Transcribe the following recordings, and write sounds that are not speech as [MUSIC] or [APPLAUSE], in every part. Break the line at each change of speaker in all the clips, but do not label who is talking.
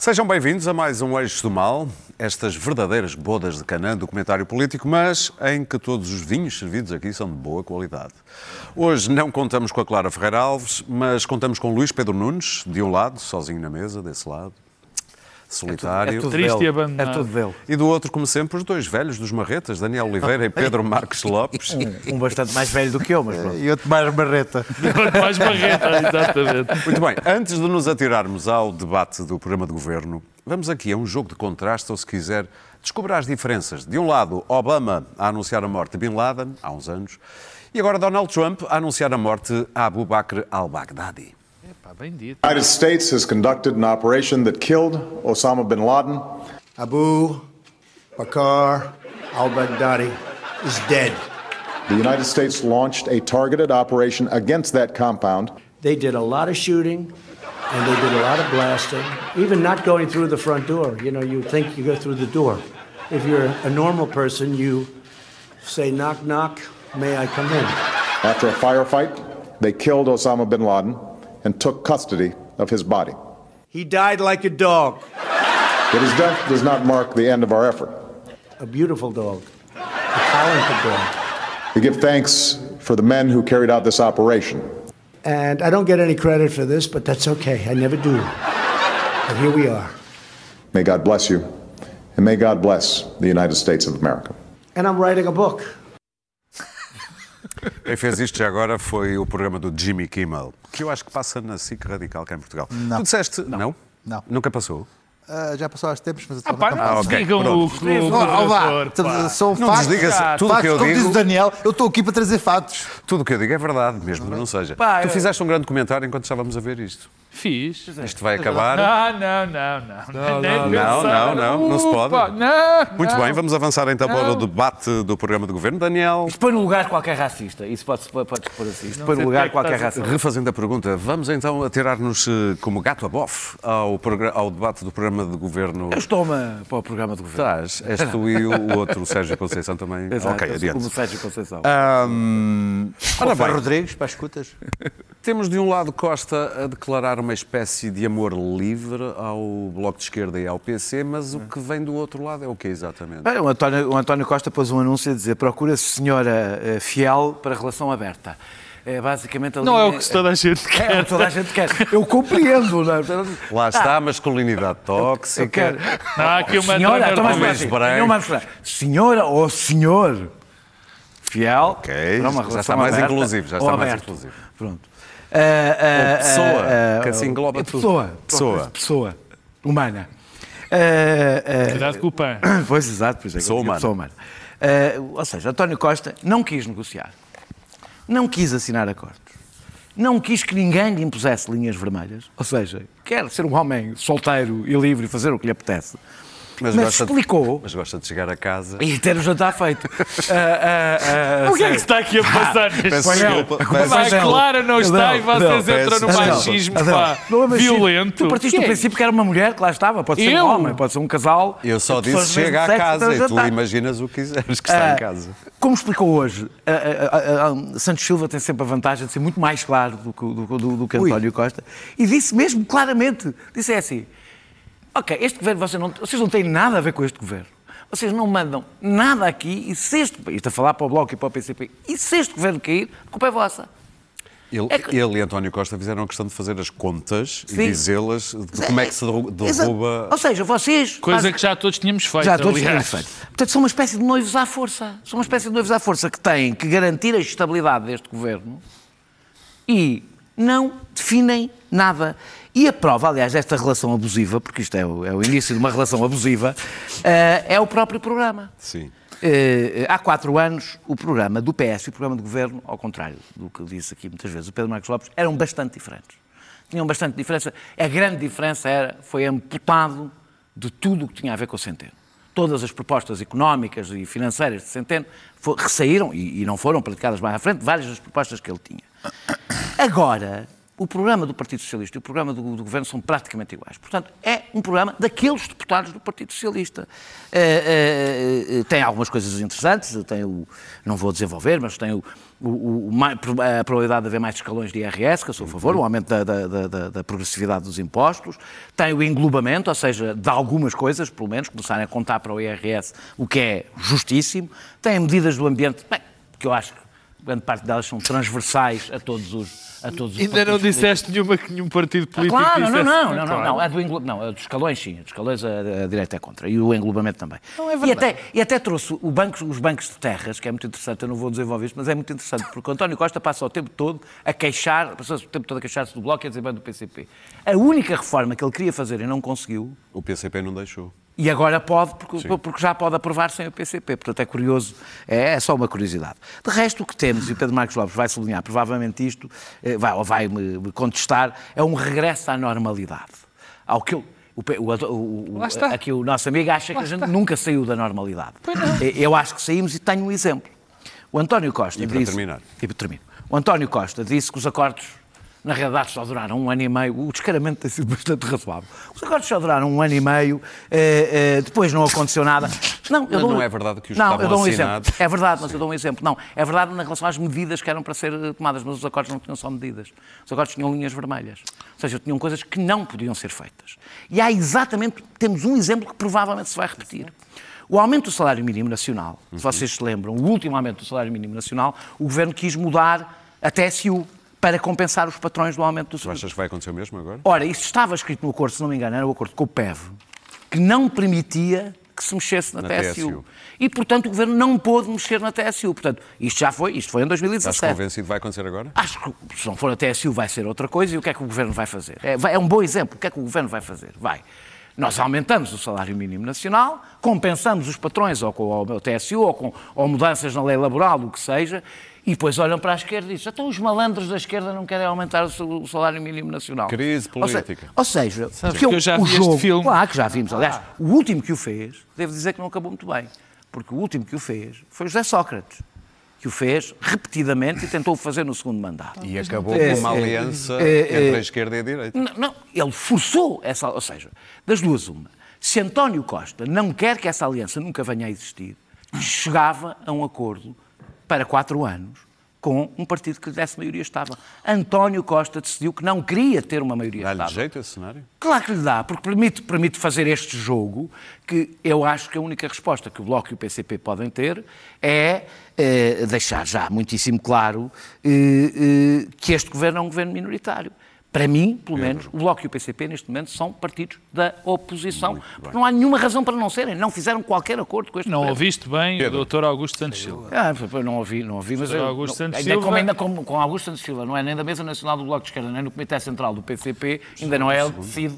Sejam bem-vindos a mais um Eixo do Mal, estas verdadeiras bodas de Canaã, documentário político, mas em que todos os vinhos servidos aqui são de boa qualidade. Hoje não contamos com a Clara Ferreira Alves, mas contamos com Luís Pedro Nunes, de um lado, sozinho na mesa, desse lado, solitário.
É tudo
Triste
dele.
e abandonado.
É tudo dele.
E do outro, como sempre, os dois velhos dos Marretas, Daniel Oliveira e Pedro Marques Lopes. [LAUGHS]
Um bastante mais velho do que eu, mas pronto.
E outro mais marreta.
Quanto [LAUGHS] mais barreta, exatamente.
Muito bem, antes de nos atirarmos ao debate do programa de governo, vamos aqui a um jogo de contraste, ou se quiser, descobrir as diferenças. De um lado, Obama a anunciar a morte de Bin Laden, há uns anos, e agora Donald Trump a anunciar a morte a Abu Bakr al-Baghdadi.
Ah, Pá.
The United States has conducted an operation that killed Osama bin Laden.
Abu Bakr al-Baghdadi is dead.
The United States launched a targeted operation against that compound.
They did a lot of shooting and they did a lot of blasting, even not going through the front door. You know, you think you go through the door. If you're a normal person, you say, knock, knock, may I come in?
After a firefight, they killed Osama bin Laden and took custody of his body.
He died like a dog,
But his death does not mark the end of our effort.
a beautiful dog, a talented dog.
We give thanks for the men who carried out this operation.
And I don't get any credit for this, but that's okay. I never do. But here we are.
May God bless you, and may God bless the United States of America.
And I'm writing a book.
Quem fez isto já agora foi o programa do Jimmy Kimmel, que eu acho que passa na SIC Radical cá em Portugal.
Não.
Tu disseste... Não.
Não.
Nunca passou?
Ah, já passou há tempos, mas
Ah, pá, não
Ah,
não.
ok,
digam o, o, o governador, pá.
São
Não
factos.
desdigas tudo o que eu
como diz o
digo.
Daniel, eu estou aqui para trazer fatos.
Tudo o que eu digo é verdade, mesmo que não seja.
Pá,
tu
eu-
fizeste um grande comentário enquanto estávamos a ver isto.
Fiz.
Isto vai acabar.
Não, não, não, não.
Não,
pensar.
não, não, não se pode.
Não,
Muito
não.
bem, vamos avançar então para o
Não.
debate do programa de governo. Daniel,
Isto põe no lugar qualquer racista. Isso pode, pode, pôr assim. Isto
Não
põe no
é
lugar
que
qualquer racista.
refazendo a pergunta, vamos então atirar-nos eh, como gato a bofe ao, ao debate do programa de governo.
Eu estou-me para o programa de governo.
Estás, és tu e o, o outro, o Sérgio Conceição também.
Exato,
ok,
sou como
adiante.
Sérgio Conceição.
Ahm, ora bem,
Rodrigues, para as escutas.
Temos de um lado Costa a declarar uma espécie de amor livre ao Bloco de Esquerda e ao PC, mas o que vem do outro lado é o que exatamente?
Bem, o, António, o António Costa pôs um anúncio a dizer procura-se senhora eh, fiel para relação aberta. É basicamente
Não é o que toda a gente
É,
quer.
o que toda a gente quer. Eu compreendo. Não é?
Lá está a masculinidade tóxica.
Eu quero.
Não, há aqui uma
Senhora, então
homens
falar assim. Senhora ou senhor fiel
Ok,
para uma
já
relação
está mais
aberta
inclusivo, já está mais inclusivo.
Pronto. Ah, ah,
Ou pessoa,
ah,
que assim engloba
é
tudo.
pessoa.
Pessoa.
Pessoa. Humana.
Cuidado com o pão. [COUGHS]
Pois, exato. Pois é,
Pessoa humana.
pessoa humana. Ou seja, António Costa não quis negociar, não quis assinar acordos, não quis que ninguém lhe impusesse linhas vermelhas, ou seja, quer ser um homem solteiro e livre e fazer o que lhe apetece, mas,
gosta de-
explicou
mas gosta de chegar a casa.
e ter o jantar feito. [LAUGHS] Ah, ah, ah,
O que é que está aqui a passar neste programa?
desculpa,
Pá, a. Clara não está e vocês
Não,
entram no machismo pá,
não é
violento.
Tu partiste do
é?
princípio que era uma mulher que lá estava, pode ser
Eu?
um homem, pode ser um casal.
Eu só disse chega a
sexo,
casa e tu imaginas o que quiseres que está
Ah,
em casa.
Como explicou hoje, ah, ah, ah, ah, Santos Silva tem sempre a vantagem de ser muito mais claro do que, do, do- do que António Costa e disse mesmo claramente: disse assim, ok, este governo, vocês não, vocês não têm nada a ver com este governo. Vocês não mandam nada aqui e se este, isto a falar para o Bloco e para o PCP, e se este governo cair, a culpa é vossa.
Ele,
É que-
ele e António Costa fizeram a questão de fazer as contas e
Sim.
dizê-las de como é que se
Exa-
derruba.
Ou seja, vocês.
Coisa
fazem-
que já todos tínhamos feito,
Já todos
aliás.
tínhamos feito. Portanto, são uma espécie de noivos à força. São uma espécie de noivos à força que têm que garantir a estabilidade deste governo e não definem nada. E a prova, aliás, desta relação abusiva, porque isto é o, é o início de uma relação abusiva, eh, é o próprio programa.
Sim.
Eh, há quatro anos, o programa do PS e o programa do Governo, ao contrário do que disse aqui muitas vezes o Pedro Marcos Lopes, eram bastante diferentes. Tinham bastante diferença. A grande diferença era, foi amputado de tudo o que tinha a ver com o Centeno. Todas as propostas económicas e financeiras de Centeno fo- ressaíram, e, e não foram praticadas mais à frente, várias das propostas que ele tinha. Agora, o programa do Partido Socialista e o programa do, do Governo são praticamente iguais. Portanto, é um programa daqueles deputados do Partido Socialista. Eh, eh, eh, tem algumas coisas interessantes, tem o, não vou desenvolver, mas tem o, o- a probabilidade de haver mais escalões de IRS, que eu sou a favor, o aumento da, da- da- da- da progressividade dos impostos, tem o englobamento, ou seja, de algumas coisas, pelo menos, começarem a contar para o IRS, o que é justíssimo, tem medidas do ambiente, bem, que eu acho que grande parte delas são transversais a todos os a todos os
Ainda não disseste nenhuma que nenhum partido
ah,
político
Claro, não,
dissesse.
não, não, não,
Claro.
não, a do englo... não, a dos escalões sim, a dos escalões a, a direita é contra e o englobamento também.
Não é
e,
verdade.
até, e até trouxe o banco, os bancos de terras, que é muito interessante, eu não vou desenvolver isto, mas é muito interessante, porque o António Costa passa o tempo todo a queixar, passa o tempo todo a queixar-se do Bloco e a dizer bem do PCP. A única reforma que ele queria fazer e não conseguiu,
O PCP não deixou.
E agora pode, porque, porque já pode aprovar sem o PCP. Portanto, é curioso, é, é só uma curiosidade. De resto, o que temos, e o Pedro Marcos Lopes vai sublinhar provavelmente isto, eh, vai, ou vai me, contestar, é um regresso à normalidade. Ao que eu- o, o, o,
Lá está.
aqui o nosso amigo acha que a gente nunca saiu da normalidade. Eu acho que saímos e tenho um exemplo. O António Costa
E para
disse...
terminar?
E para terminar. O António Costa disse que os acordos, na realidade, só duraram um ano e meio. O descaramento tem sido bastante razoável. Os acordos só duraram um ano e meio, eh, eh, depois não aconteceu nada. Não, eu dou
não é verdade que os
Não, eu dou um
assinados-
exemplo. É verdade, mas eu dou um exemplo. Não, é verdade na relação às medidas que eram para ser tomadas, mas os acordos não tinham só medidas. Os acordos tinham linhas vermelhas. Ou seja, tinham coisas que não podiam ser feitas. E há exatamente, temos um exemplo que provavelmente se vai repetir. O aumento do salário mínimo nacional, se vocês se lembram, o último aumento do salário mínimo nacional, o governo quis mudar a TSU para compensar os patrões do aumento do
Tu
salário.
achas que vai acontecer o mesmo agora?
Ora, isso estava escrito no acordo, se não me engano, era o acordo com o PEV, que não permitia que se mexesse na,
Na
TSU.
TSU.
E, portanto, o governo não pôde mexer na TSU. Portanto, isto já foi, isto foi em
Estás
2017.
convencido que vai acontecer agora?
Acho que se não for a TSU vai ser outra coisa e o que é que o Governo vai fazer? É, é um bom exemplo. O que é que o Governo vai fazer? Vai. Nós aumentamos o salário mínimo nacional, compensamos os patrões ou com o TSU ou com ou mudanças na lei laboral, o que seja, e depois olham para a esquerda e dizem então os malandros da esquerda não querem aumentar o sa- o salário mínimo nacional.
Crise
Ou se-
política.
Ou seja,
Sabes
que
que eu já
o
vi este
jogo,
filme.
Claro que já vimos. Aliás, o último que o fez, devo dizer que não acabou muito bem. Porque o último que o fez foi José Sócrates, que o fez repetidamente e tentou o fazer no segundo mandato.
E acabou
É,
com uma
é,
aliança
é,
entre
é.
a esquerda e a direita.
Não, não, ele forçou essa. Ou seja, das duas, uma. Se António Costa não quer que essa aliança nunca venha a existir, chegava a um acordo para quatro anos com um partido que lhe desse maioria estável. António Costa decidiu que não queria ter uma maioria
Dá-lhe
estável.
jeito esse cenário?
Claro que lhe dá, porque permite, permite fazer este jogo que eu acho que a única resposta que o Bloco e o PCP podem ter é, eh, deixar já muitíssimo claro eh, eh, que este governo é um governo minoritário. Para mim, pelo menos, o Bloco e o PCP neste momento são partidos da oposição. Porque não há nenhuma razão para não serem. Não fizeram qualquer acordo com este
Não
governo.
ouviste bem
Pedro.
o Dr. Augusto Santos Silva.
Ah, não ouvi, não ouvi, mas eu,
Augusto
não,
Santos
ainda
Silva-
como ainda com, com Augusto Santos Silva, não é nem da Mesa Nacional do Bloco de Esquerda, nem no Comitê Central do PCP, ainda não é ele que decide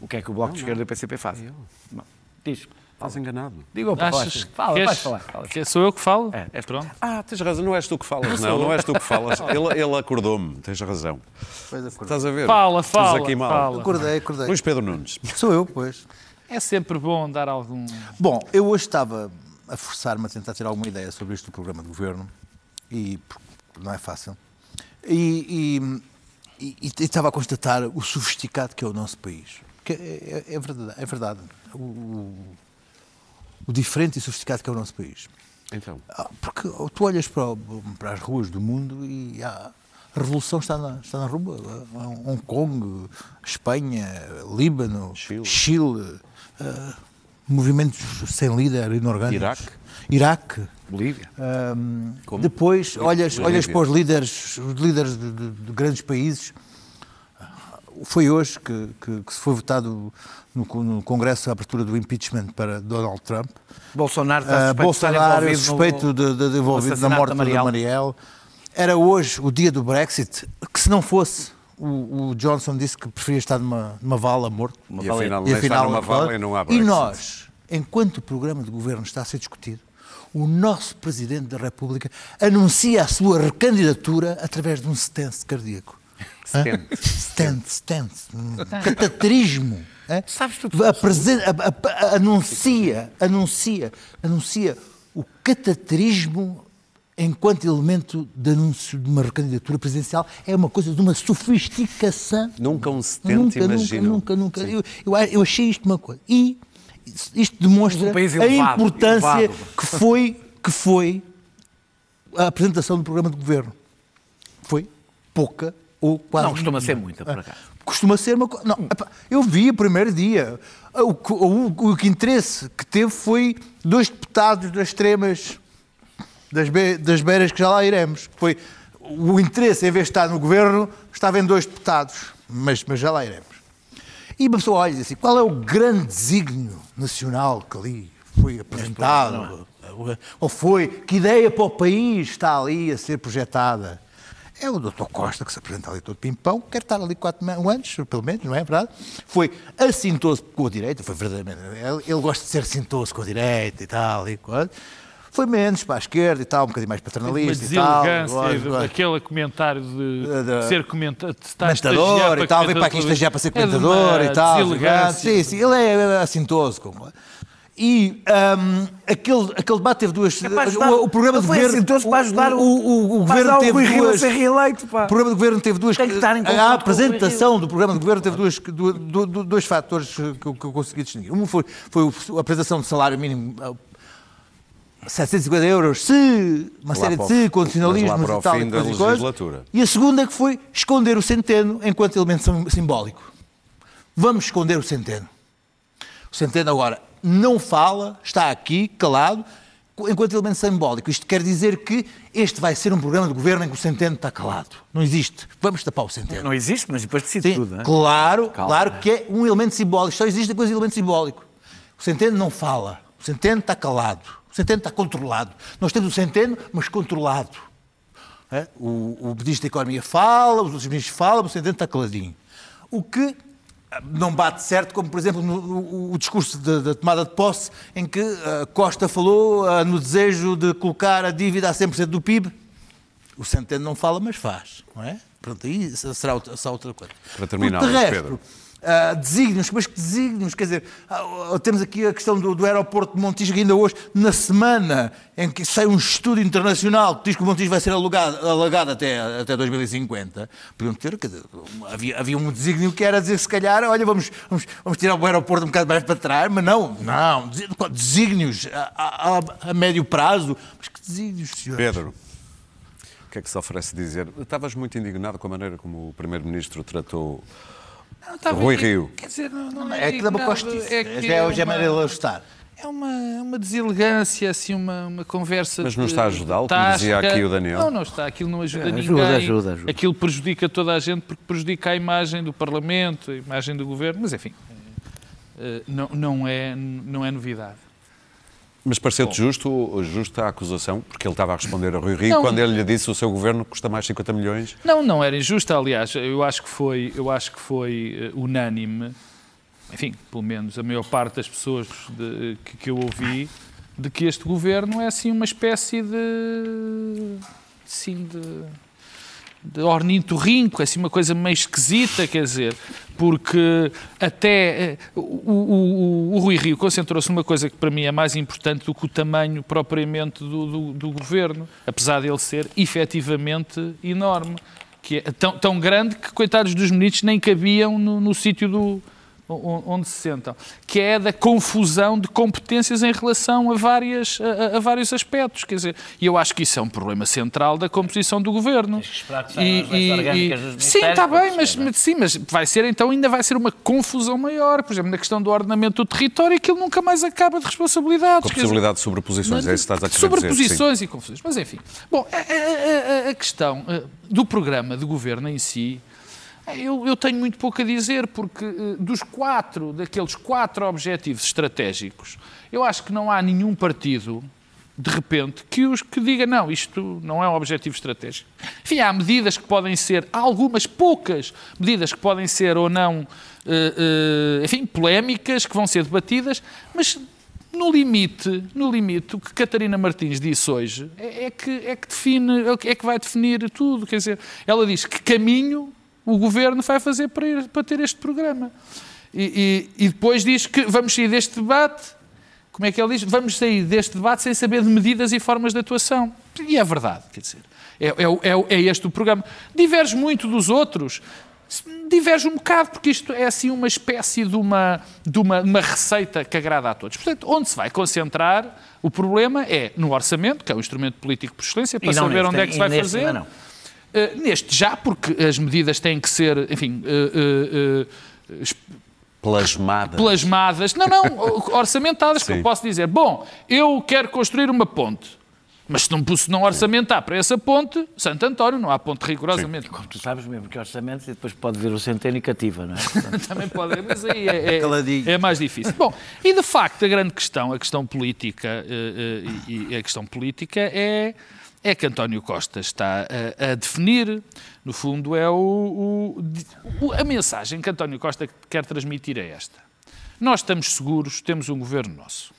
o que é que o Bloco de Esquerda e o PCP fazem. Não. Diz.
Estás enganado.
Diga para
Achas
falar. Fala,
queres-
vais falar. fala.
que sou eu que falo?
É, tu.
Pronto.
Ah, tens razão, não és tu que falas, [LAUGHS] não, não és tu que falas. Ele, ele acordou-me, tens razão.
Pois acordei.
Estás a ver?
Fala,
Estás
fala,
aqui mal.
fala.
Acordei, acordei.
Luís Pedro Nunes.
Sou eu, pois.
É sempre bom dar algum.
Bom, eu hoje estava a forçar-me a tentar ter alguma ideia sobre isto do programa de governo e porque não é fácil. E, e- e- e estava a constatar o sofisticado que é o nosso país. Que é, é- é verdade. É verdade. O, o- diferente e sofisticado que é o nosso país.
Então,
Ah, Porque tu olhas para, para as ruas do mundo e há- a revolução está na, está na rua. Ah, Hong Kong, Espanha, Líbano,
Chile.
Chile, ah, movimentos sem líder inorgânicos.
Iraque.
Iraque.
Bolívia.
Depois olhas,
Bolívia.
olhas para os líderes, os líderes de, de- de grandes países. Foi hoje que, que- que se foi votado no, no Congresso a abertura do impeachment para Donald Trump.
Bolsonaro está
Uh,
suspeito de estar
Bolsonaro
envolvido no-
suspeito de, de, de envolvido na morte
da
do
Marielle.
Marielle. Era hoje o dia do Brexit, que se não fosse, o, o Johnson disse que preferia estar numa, numa vala morto.
Uma
e afinal,
E afinal,
numa vala e não há
e
Brexit.
nós, enquanto o programa de governo está a ser discutido, o nosso Presidente da República anuncia a sua recandidatura através de um stance cardíaco. Hã? Stance, stance. Um Cateterismo. hã?
Sabes tudo.
Apresen- a- a- a- anuncia, anuncia, anuncia o cateterismo enquanto elemento de anúncio de uma recandidatura presidencial, é uma coisa de uma sofisticação.
Nunca um 70
nunca,
imagino.
Nunca, nunca, nunca. Eu, eu, eu achei isto uma coisa. E isto demonstra
Um país
a
elevado,
importância
elevado.
que foi, que foi a apresentação do programa de governo. Foi pouca ou quase.
Não costuma ser muita, por acaso.
Costuma ser uma coisa. Epá, eu vi o primeiro dia. O, que- o, o que interesse que teve foi dois deputados das extremas das, be, das beiras que já lá iremos. Foi o interesse, em vez de estar no governo, estava em dois deputados, mas, mas já lá iremos. E uma pessoa olha e diz assim: qual é o grande desígnio nacional que ali foi apresentado? Ou foi? Que ideia para o país está ali a ser projetada? É o Dr. Costa que se apresenta ali todo pimpão, quer estar ali quatro anos, pelo menos, não é verdade? Foi assintoso com a direita, foi verdadeiramente. Ele, ele gosta de ser assintoso com a direita e tal, e coisa. Foi menos para a esquerda e tal, um bocadinho mais
Uma
paternalista e tal. gosta.
aquele comentário de,
Da-
de ser comentador, de
comentador e tal, vem para aqui estagiar para ser
É de
comentador e tal. Sim, sim, ele é assintoso. E hum, aquele, aquele debate teve duas.
É ajudar-
o, o programa de governo.
assintoso para ajudar o-
o, o, o
para
governo teve
Rui
duas.
ser reeleito, pá.
O programa de governo teve duas.
Tem que estar em
a apresentação do programa de governo teve duas, du- du- du- dois fatores que eu, que eu consegui distinguir. Um foi, foi a apresentação do salário mínimo. uh, 750 euros, se uma
Lá
série
para
de
o-
se, condicionalismos e tal, e
da
coisas e a segunda que foi esconder o centeno enquanto elemento sim- simbólico. Vamos esconder o centeno. O centeno agora não fala, está aqui, calado, enquanto elemento simbólico. Isto quer dizer que este vai ser um programa de governo em que o centeno está calado. Não existe. Vamos tapar o centeno.
Não existe, mas depois decide
Sim,
tudo, não é?
claro,
Calma.
claro que é um elemento simbólico. Só existe a coisa de elemento simbólico. O centeno não fala. O centeno está calado. O centeno está controlado. Nós temos o centeno, mas controlado. É? O, o Ministro da Economia fala, os outros ministros falam, o centeno está caladinho. O que não bate certo, como por exemplo no, o, o discurso da- da tomada de posse, em que ah, Costa falou ah, no desejo de colocar a dívida a 100% do PIB. O Centeno não fala, mas faz, não é? Pronto, aí será outra, será outra coisa.
Para terminar,
Porque de
Luís
resto,
Pedro.
Ah, desígnios, mas que desígnios, quer dizer, ah, temos aqui a questão do, do aeroporto de Montijo, ainda hoje, na semana em que sai um estudo internacional que diz que o Montijo vai ser alugado, alagado até, até 2050, podiam ter, quer dizer, havia, havia um desígnio que era dizer, se calhar, olha, vamos, vamos, vamos tirar o aeroporto um bocado mais para trás, mas não, não, desígnios a, a- a- a médio prazo, mas que desígnios, senhores?
Pedro, o que é que se oferece dizer? Estavas muito indignado com a maneira como o Primeiro-Ministro tratou
Não, estava-
Rui Rio.
Quer dizer, não, não
É que dá uma costiça.
é que
já é hoje é
uma-
maneira de ajustar.
É uma, uma deselegância, assim, uma, uma conversa.
Mas não está a ajudá-lo, como dizia aqui o Daniel?
Não, não está. Aquilo não ajuda
É,
ninguém.
ajuda, ajuda, ajuda.
Aquilo prejudica toda a gente porque prejudica a imagem do Parlamento, a imagem do Governo. Mas, enfim, eh, não, não, é, não é novidade.
Mas pareceu-te justo, justa a acusação, porque ele estava a responder a Rui Rio
Não.
quando ele lhe disse o seu governo custa mais 50 milhões.
Não, não era injusta, aliás, eu acho que foi, eu acho que foi eh, unânime, enfim, pelo menos a maior parte das pessoas de- que, que eu ouvi, de que este governo é assim uma espécie de. Assim, de. De ornitorrinco, assim uma coisa meio esquisita, quer dizer, porque até eh, o, o, o- o Rui Rio concentrou-se numa coisa que para mim é mais importante do que o tamanho propriamente do, do, do governo, apesar dele ser efetivamente enorme, que é tão, tão grande que coitados dos ministros nem cabiam no, no sítio do onde se sentam, que é da confusão de competências em relação a, várias, a, a- vários aspectos. Quer dizer, e eu acho que isso é um problema central da composição do governo.
que esperar que saiam as leis orgânicas dos
sim, está bem, mas, mas sim, mas vai ser então ainda vai ser uma confusão maior, por exemplo, na questão do ordenamento do território, aquilo nunca mais acaba de responsabilidades.
Com a
quer dizer,
possibilidade de sobreposições, é isso que estás a querer
Sobreposições
dizer.
e confusões. Mas enfim. Bom, a, a- a- a questão eh, do programa de governo em si, eu, eu tenho muito pouco a dizer, porque eh, dos quatro, daqueles quatro objetivos estratégicos, eu acho que não há nenhum partido, de repente, que, os, que diga não, isto não é um objetivo estratégico. Enfim, há medidas que podem ser, há algumas poucas medidas que podem ser ou não, eh, eh, enfim, polémicas, que vão ser debatidas, mas no limite, no limite, o que Catarina Martins disse hoje é, é que, é, que define, é que vai definir tudo. Quer dizer, ela diz que caminho o governo vai fazer para, ir- para ter este programa. E, e- e depois diz que vamos sair deste debate como é que ele diz? Vamos sair deste debate sem saber de medidas e formas de atuação. E é verdade, quer dizer. É, é, é, é este o programa. Diverge muito dos outros. Diverge um bocado, porque isto é assim uma espécie de uma, de uma, uma receita que agrada a todos. Portanto, onde se vai concentrar, o problema é no orçamento, que é o instrumento político por excelência, para saber
neste,
onde é que se vai fazer.
Não.
Uh, neste já, porque as medidas têm que ser, enfim, uh, uh,
plasmadas.
Plasmadas. Não, não, [LAUGHS] orçamentadas, que eu posso dizer. Bom, eu quero construir uma ponte. Mas se não, se não orçamentar para essa ponte, Santo António, não há ponte rigorosamente.
Como tu sabes mesmo que orçamento e depois pode vir o centeno e cativa, não é? [LAUGHS]
Também pode, mas aí é, é, é, mais difícil. Bom, e de facto a grande questão, a questão política, e a questão política é, é que António Costa está a, a definir, no fundo é o, o, a mensagem que António Costa quer transmitir é esta. Nós estamos seguros, temos um governo nosso.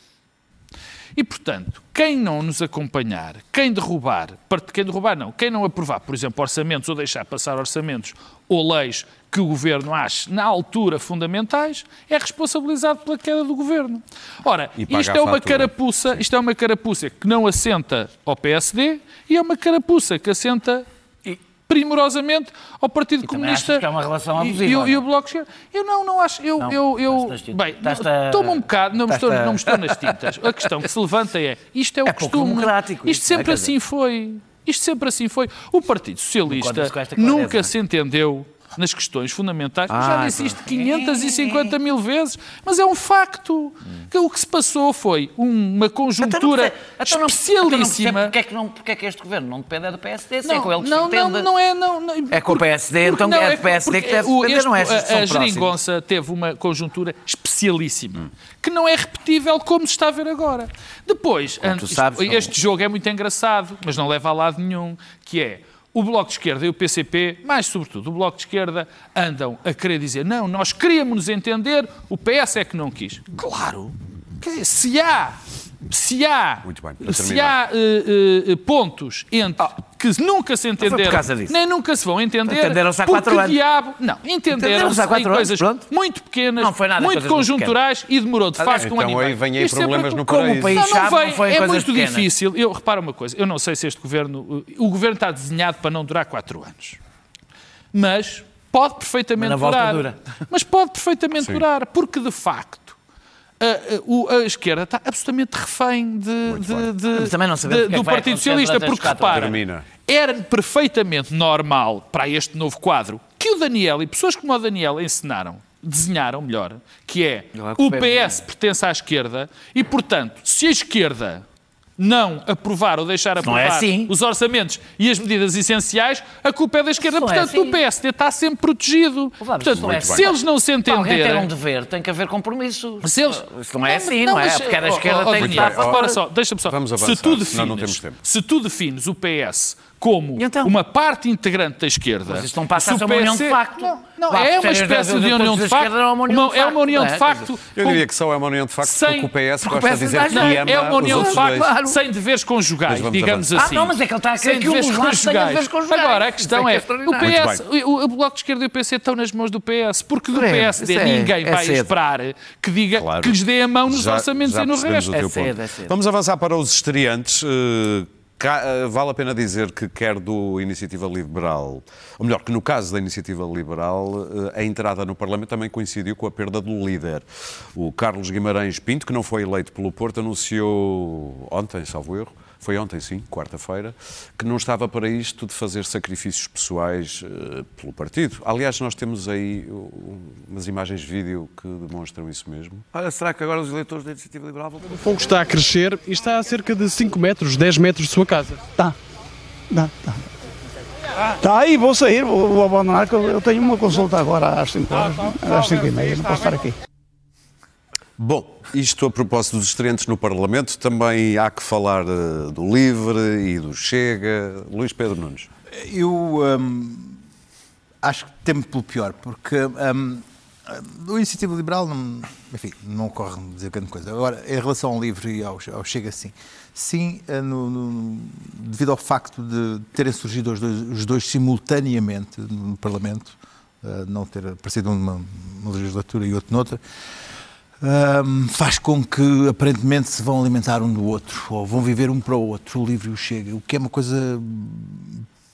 E, portanto, quem não nos acompanhar, quem derrubar, quem derrubar não, quem não aprovar, por exemplo, orçamentos ou deixar passar orçamentos ou leis que o governo ache na altura fundamentais, é responsabilizado pela queda do governo. Ora, isto é uma carapuça, isto é uma carapuça que não assenta ao PSD e é uma carapuça que assenta primorosamente ao Partido
e
Comunista
que é uma relação abusiva,
e, e, e o Bloco de. Eu não, não acho. Eu, não, eu, eu, bem, estou-me um bocado, não me, estou, não me estou nas tintas. A questão que se levanta é: isto é o
é
costume.
Isto,
isto sempre assim foi. Isto sempre assim foi. O Partido Socialista nunca se entendeu nas questões fundamentais. Ah, já disse isto 550 mil vezes, mas é um facto. Que o que se passou foi uma conjuntura então não, especialíssima.
Então porque, é que não, porque é que este governo não depende do PSD? É não, é com ele que
não,
se
não, não é. Não, não,
é com o PSD, então não, é do PSD que deve depender, não é?
A, a geringonça teve uma conjuntura especialíssima, hum. que não é repetível como se está a ver agora. Depois, antes, sabes, este jogo é muito engraçado, mas não leva a lado nenhum, que é o Bloco de Esquerda e o PCP, mais sobretudo o Bloco de Esquerda, andam a querer dizer não, nós queríamos nos entender, o PS é que não quis. Claro, se há se há, bem, se há uh, uh, pontos entre oh, que nunca se entenderam, nem nunca se vão entender,
entenderam-se há quatro anos.
diabo, não, entenderam-se há quatro coisas anos, muito pequenas, muito conjunturais e demorou de facto
então
um ano
Então aí vem aí problemas no
país. Como o país não, não, vem, não
é muito
pequenas.
difícil. Eu reparo uma coisa, eu não sei se este governo, o governo está desenhado para não durar quatro anos, mas pode perfeitamente mas durar. Mas pode perfeitamente Sim. durar, porque de facto a, a, a, esquerda está absolutamente refém de, de, de,
de,
do Partido Socialista, porque repara, era perfeitamente normal para este novo quadro que o Daniel e pessoas como o Daniel ensinaram, desenharam melhor, que é o PS pertence à esquerda e, portanto, se a esquerda não aprovar ou deixar é aprovar é assim. os orçamentos e as medidas essenciais, a culpa é da esquerda. Não é Portanto, é assim. o PSD está sempre protegido. Vamos, Portanto, é se eles não se entenderem... Alguém
tem um dever, tem que haver compromisso.
Se eles...
Isso não é assim, não, não é? Porque a esquerda oh, oh, tem que estar...
Repara só, deixa-me só.
Vamos avançar,
se tu defines, não temos tempo. Se tu defines o PS como então? uma parte integrante da esquerda.
Mas isto não passa a ser uma união de facto.
Não, não é uma espécie de união de facto. É uma união de facto.
Eu diria que só é uma união de facto porque o PS gosta de dizer que ama
É uma união de facto sem deveres conjugais, digamos assim.
Ah, não, mas é que ele está a querer que lados tenha deveres conjugais.
Agora, a questão é, é o PS, o Bloco de Esquerda e o PC estão nas mãos do PS, porque do PSD é- ninguém vai esperar que diga que lhes dê a mão nos orçamentos e no resto.
Vamos avançar para os estreantes eh, vale a pena dizer que quer do Iniciativa Liberal, ou melhor, que no caso da Iniciativa Liberal, eh, a entrada no Parlamento também coincidiu com a perda do líder. O Carlos Guimarães Pinto, que não foi eleito pelo Porto, anunciou ontem, salvo erro, foi ontem sim, quarta-feira, que não estava para isto de fazer sacrifícios pessoais uh, pelo partido. Aliás, nós temos aí umas imagens de vídeo que demonstram isso mesmo.
Olha, será que agora os eleitores da Iniciativa Liberal vão...
O fogo está a crescer e está a cerca de 5 metros, 10 metros de sua casa.
Está, está, está. Tá aí, vou sair, vou, vou abandonar, que eu tenho uma consulta agora às 5 horas, às 5 e meia, não posso estar aqui.
Bom, isto a propósito dos estreantes no Parlamento, também há que falar uh, do LIVRE e do Chega. Luís Pedro Nunes.
Eu um, acho que temo pelo pior, porque um, do Iniciativa Liberal, não, enfim, não ocorre dizer grande coisa. Agora, em relação ao LIVRE e ao, ao Chega, sim. Sim, eh, no, no, devido ao facto de terem surgido os dois, os dois simultaneamente no Parlamento, uh, não ter aparecido uma, uma legislatura e outra noutra, ahm, faz com que aparentemente se vão alimentar um do outro, ou vão viver um para o outro, o livro e o chega, o que é uma coisa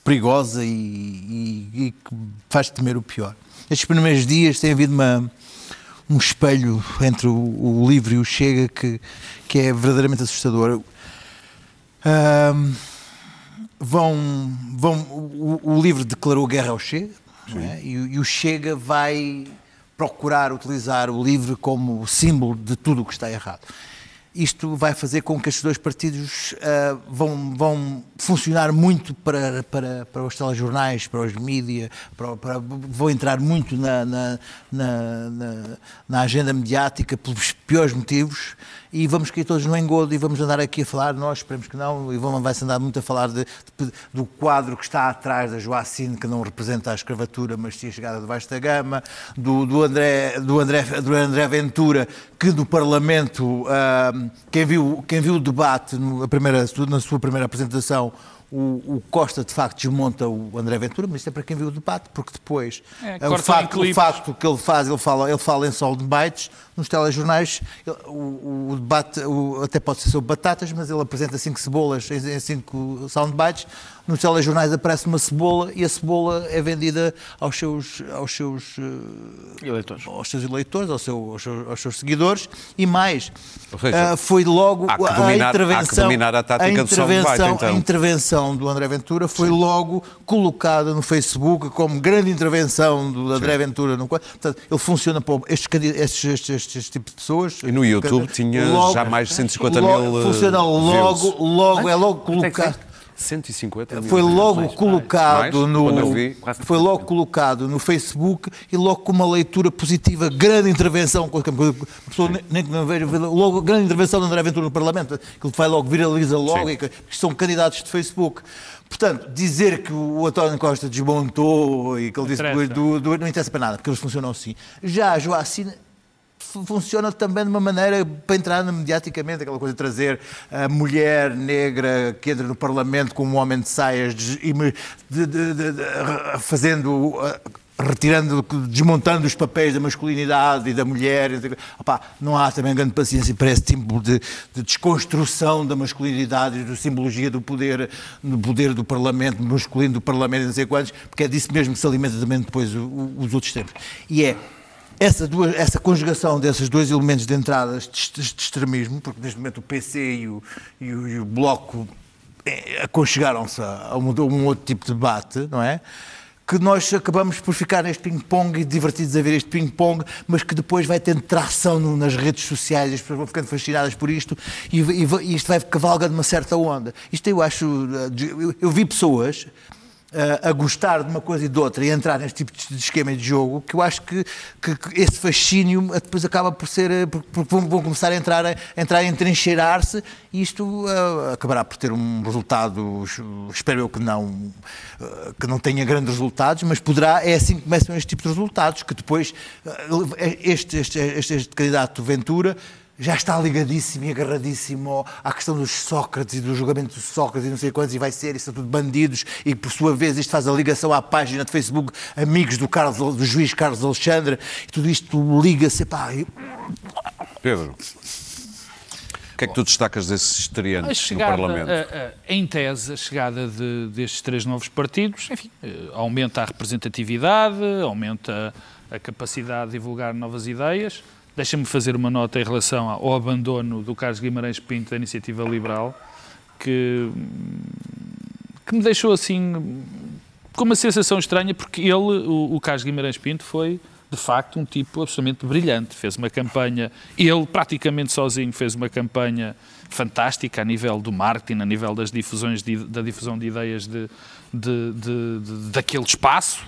perigosa e, e- e que faz temer o pior. Estes primeiros dias tem havido uma, um espelho entre o, o livro e o chega que, que é verdadeiramente assustador. Ahm, vão, vão, o, o livro declarou guerra ao Chega é? e, e o Chega vai procurar utilizar o livro como símbolo de tudo o que está errado. Isto vai fazer com que estes dois partidos ah, vão, vão funcionar muito para, para, para os telejornais, para os mídias, para, para- vão entrar muito na, na, na- na agenda mediática pelos piores motivos e vamos cair todos no engodo e vamos andar aqui a falar, nós esperemos que não, e vai-se andar muito a falar de- de- do quadro que está atrás da Joacine, que não representa a escravatura, mas sim a chegada de baixo da gama, do, do, André, do, André, do André Ventura, que no Parlamento, ah, quem, viu, quem viu o debate no- primeira, na sua primeira apresentação, o, o Costa de facto desmonta o André Ventura, mas isso é para quem viu o debate, porque depois
É,
eh, o, facto, o facto que ele faz, ele fala, ele fala em soundbites nos telejornais, ele- o, o debate o- até pode ser sobre batatas, mas ele apresenta cinco cebolas em, em cinco soundbites, nos telejornais aparece uma cebola e a cebola é vendida aos seus, aos seus eh,
Eleitores.
aos seus eleitores, aos, seu- aos seus, aos seus seguidores e mais.
Ou seja,
ah, foi logo
há que
a
dominar- há que
intervenção,
dominar a tática do soundbite,
intervenção,
então.
a intervenção do André Ventura foi logo colocada no Facebook como grande intervenção do André Ventura. No, quadro. portanto, ele funciona para estes, estes, estes, estes, estes tipos de pessoas.
E no YouTube tinha já mais de 150 mil,
logo,
eh,
Funciona logo,
views.
logo, é logo colocado.
150 mil
Foi logo
Mais,
colocado
mais.
No
vi,
foi logo colocado no Facebook e logo com uma leitura positiva, grande intervenção, que a pessoa nem- que não veja, logo grande intervenção do André Ventura no Parlamento, que ele vai logo viraliza logo,
Sim.
e que, que são candidatos de Facebook. Portanto, dizer que o António Costa desmontou e que ele disse
Interessa.
do, do, não interessa para nada, porque eles funcionam assim. Já a Joacine fu- funciona também de uma maneira para entrar mediaticamente, aquela coisa de trazer a mulher negra que entra no Parlamento com um homem de saias e me- de- de- de- fazendo. Retirando, desmontando os papéis da masculinidade e da mulher, Opá, não há também grande paciência para esse tipo de, de desconstrução da masculinidade e da simbologia do poder, do poder do Parlamento, masculino do Parlamento, não sei quantos, porque é disso mesmo que se alimenta também depois os outros tempos. E é essa, duas, essa conjugação desses dois elementos de entradas de, est- de extremismo, porque neste momento o PC e o, e o, e o Bloco eh, aconchegaram-se a, um, a um outro tipo de debate, não é? Que nós acabamos por ficar neste ping-pong e divertidos a ver este ping-pong, mas que depois vai tendo tração no- nas redes sociais, as pessoas vão ficando fascinadas por isto e, e e isto vai cavalgando uma certa onda. Isto eu acho. eh, de- Eu, eu vi pessoas a gostar de uma coisa e de outra e entrar neste tipo de esquema de jogo, que eu acho que, que- que esse fascínio eh, depois acaba por ser. eh, por- vão, começar a entrar, a entrar a entrincheirar-se e isto eh, acabará por ter um resultado, espero eu que não, eh, que não tenha grandes resultados, mas poderá, é assim que começam este tipo de resultados, que depois eh, este, este, este, este candidato Ventura já está ligadíssimo e agarradíssimo à questão dos Sócrates e do julgamento de Sócrates e não sei quantos, e vai ser, isso é tudo bandidos, e por sua vez isto faz a ligação à página de Facebook Amigos do, Carlos, do juiz Carlos Alexandre, e tudo isto liga-se, pá, e-
Pedro, o que é que tu destacas desses estreantes no Parlamento?
a- a- em tese, a chegada de- destes três novos partidos, enfim, eh, aumenta a representatividade, aumenta a capacidade de divulgar novas ideias. Deixa-me fazer uma nota em relação ao abandono do Carlos Guimarães Pinto da Iniciativa Liberal, que, que me deixou assim com uma sensação estranha, porque ele, o, o Carlos Guimarães Pinto, foi de facto um tipo absolutamente brilhante. Fez uma campanha, ele praticamente sozinho fez uma campanha fantástica a nível do marketing, a nível das difusões de- da difusão de ideias de, de- de- daquele espaço.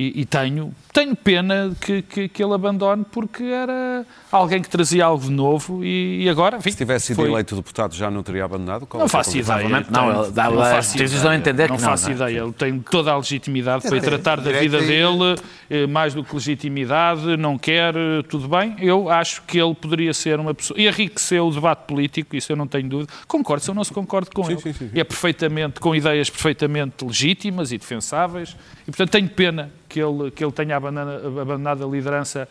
E, e tenho, tenho pena que, que, que ele abandone porque era alguém que trazia algo de novo e, e agora, enfim,
Se tivesse sido
foi-
eleito deputado, já não teria abandonado? Qual
não
é
faço ideia.
Não, dá-
não
as
faço ideia.
dão a entender que
não
não,
faço
não
ideia. Ele tem toda a legitimidade para ir tratar da vida dele, eh, mais do que legitimidade, não quer, eh, tudo bem. Eu acho que ele poderia ser uma pessoa. E enriqueceu o debate político, isso eu não tenho dúvida. Concordo, se eu não se concordo com ele.
sim, sim, sim.
E é perfeitamente, com ideias perfeitamente legítimas e defensáveis E, portanto, tenho pena que ele, que ele tenha abandonado, abandonado a liderança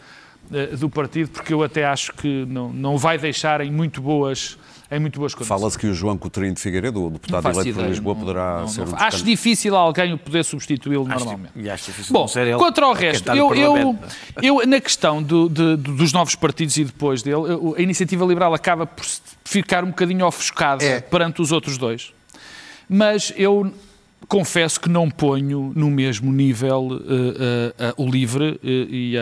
eh, do partido, porque eu até acho que não, não vai deixar em muito boas, em muito boas condições.
Fala-se que o João Coutinho de Figueiredo, o deputado eleito
ideia,
Lisboa,
não-
poderá
não-
ser
não
um
Acho difícil alguém o poder substituí-lo normalmente.
E acho difícil
Bom,
ser ele
quanto ao
a
resto, eu, eu, eu, na questão do- de- de- dos novos partidos e depois dele, eu- a iniciativa liberal acaba por ficar um bocadinho ofuscada
É.
perante os outros dois. Mas eu confesso que não ponho no mesmo nível eh, eh, eh, o LIVRE e,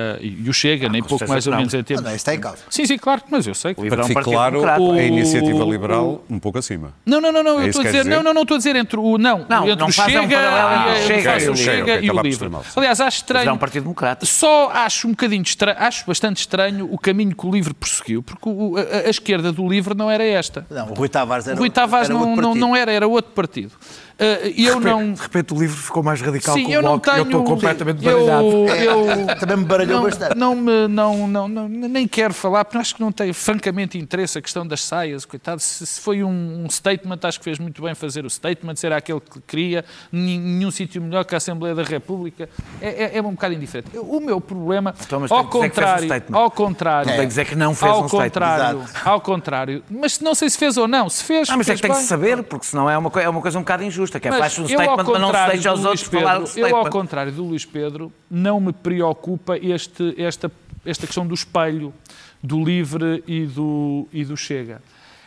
e o Chega, nem
com
pouco mais ou
não.
menos em
Não,
termos.
não, isso está em causa.
Sim, sim, claro, mas eu sei que.
Livre
Para
é um partido
claro,
democrata.
a iniciativa
O-
liberal um pouco acima.
Não, não, não, não,
É
eu estou a
que
dizer,
dizer?
não, não, não estou a dizer entre o não,
Não,
entre
não
o
um
Chega,
paralelo
e,
o Chega e o
o
Chega,
e o Livre. Aliás, acho
Mas
estranho.
é um partido democrata.
Só acho um bocadinho estranho, acho bastante estranho o caminho que o Livre prosseguiu, porque o- a, a esquerda do Livre não era esta.
Não, o Rui Tavares era
O Rui Tavares não, não, não era, era outro partido. Uh, E eu não.
De repente o livro ficou mais radical
Sim,
que
eu
o
não
Bloco.
tenho.
Eu estou completamente
eu,
baralhado.
eu, [LAUGHS]
Também me baralhou
não,
bastante.
Não, me, não, não, não, nem quero falar, porque acho que não tem francamente interesse a questão das saias, coitado. Se, se foi um, um statement, acho que fez muito bem fazer o statement, se era aquele que queria, nenhum sítio melhor que a Assembleia da República. É, é, é um bocado indiferente. O meu problema,
Então, mas
ao
que que um
contrário,
statement.
ao contrário,
Não tem que dizer que não fez
ao
um statement.
contrário,
Exato.
ao contrário, mas não sei se fez ou não, se fez,
Não, mas é
fez
que tem que
bem.
se saber, porque senão é uma, é uma coisa um bocado injusta, que é faz um
eu,
statement,
ao
mas não se
contrário
deixa aos outros
Pedro,
falar do
Eu, ao
statement.
contrário do Luís Pedro, não me preocupa este, esta, esta questão do espelho, do livre e do, e do chega.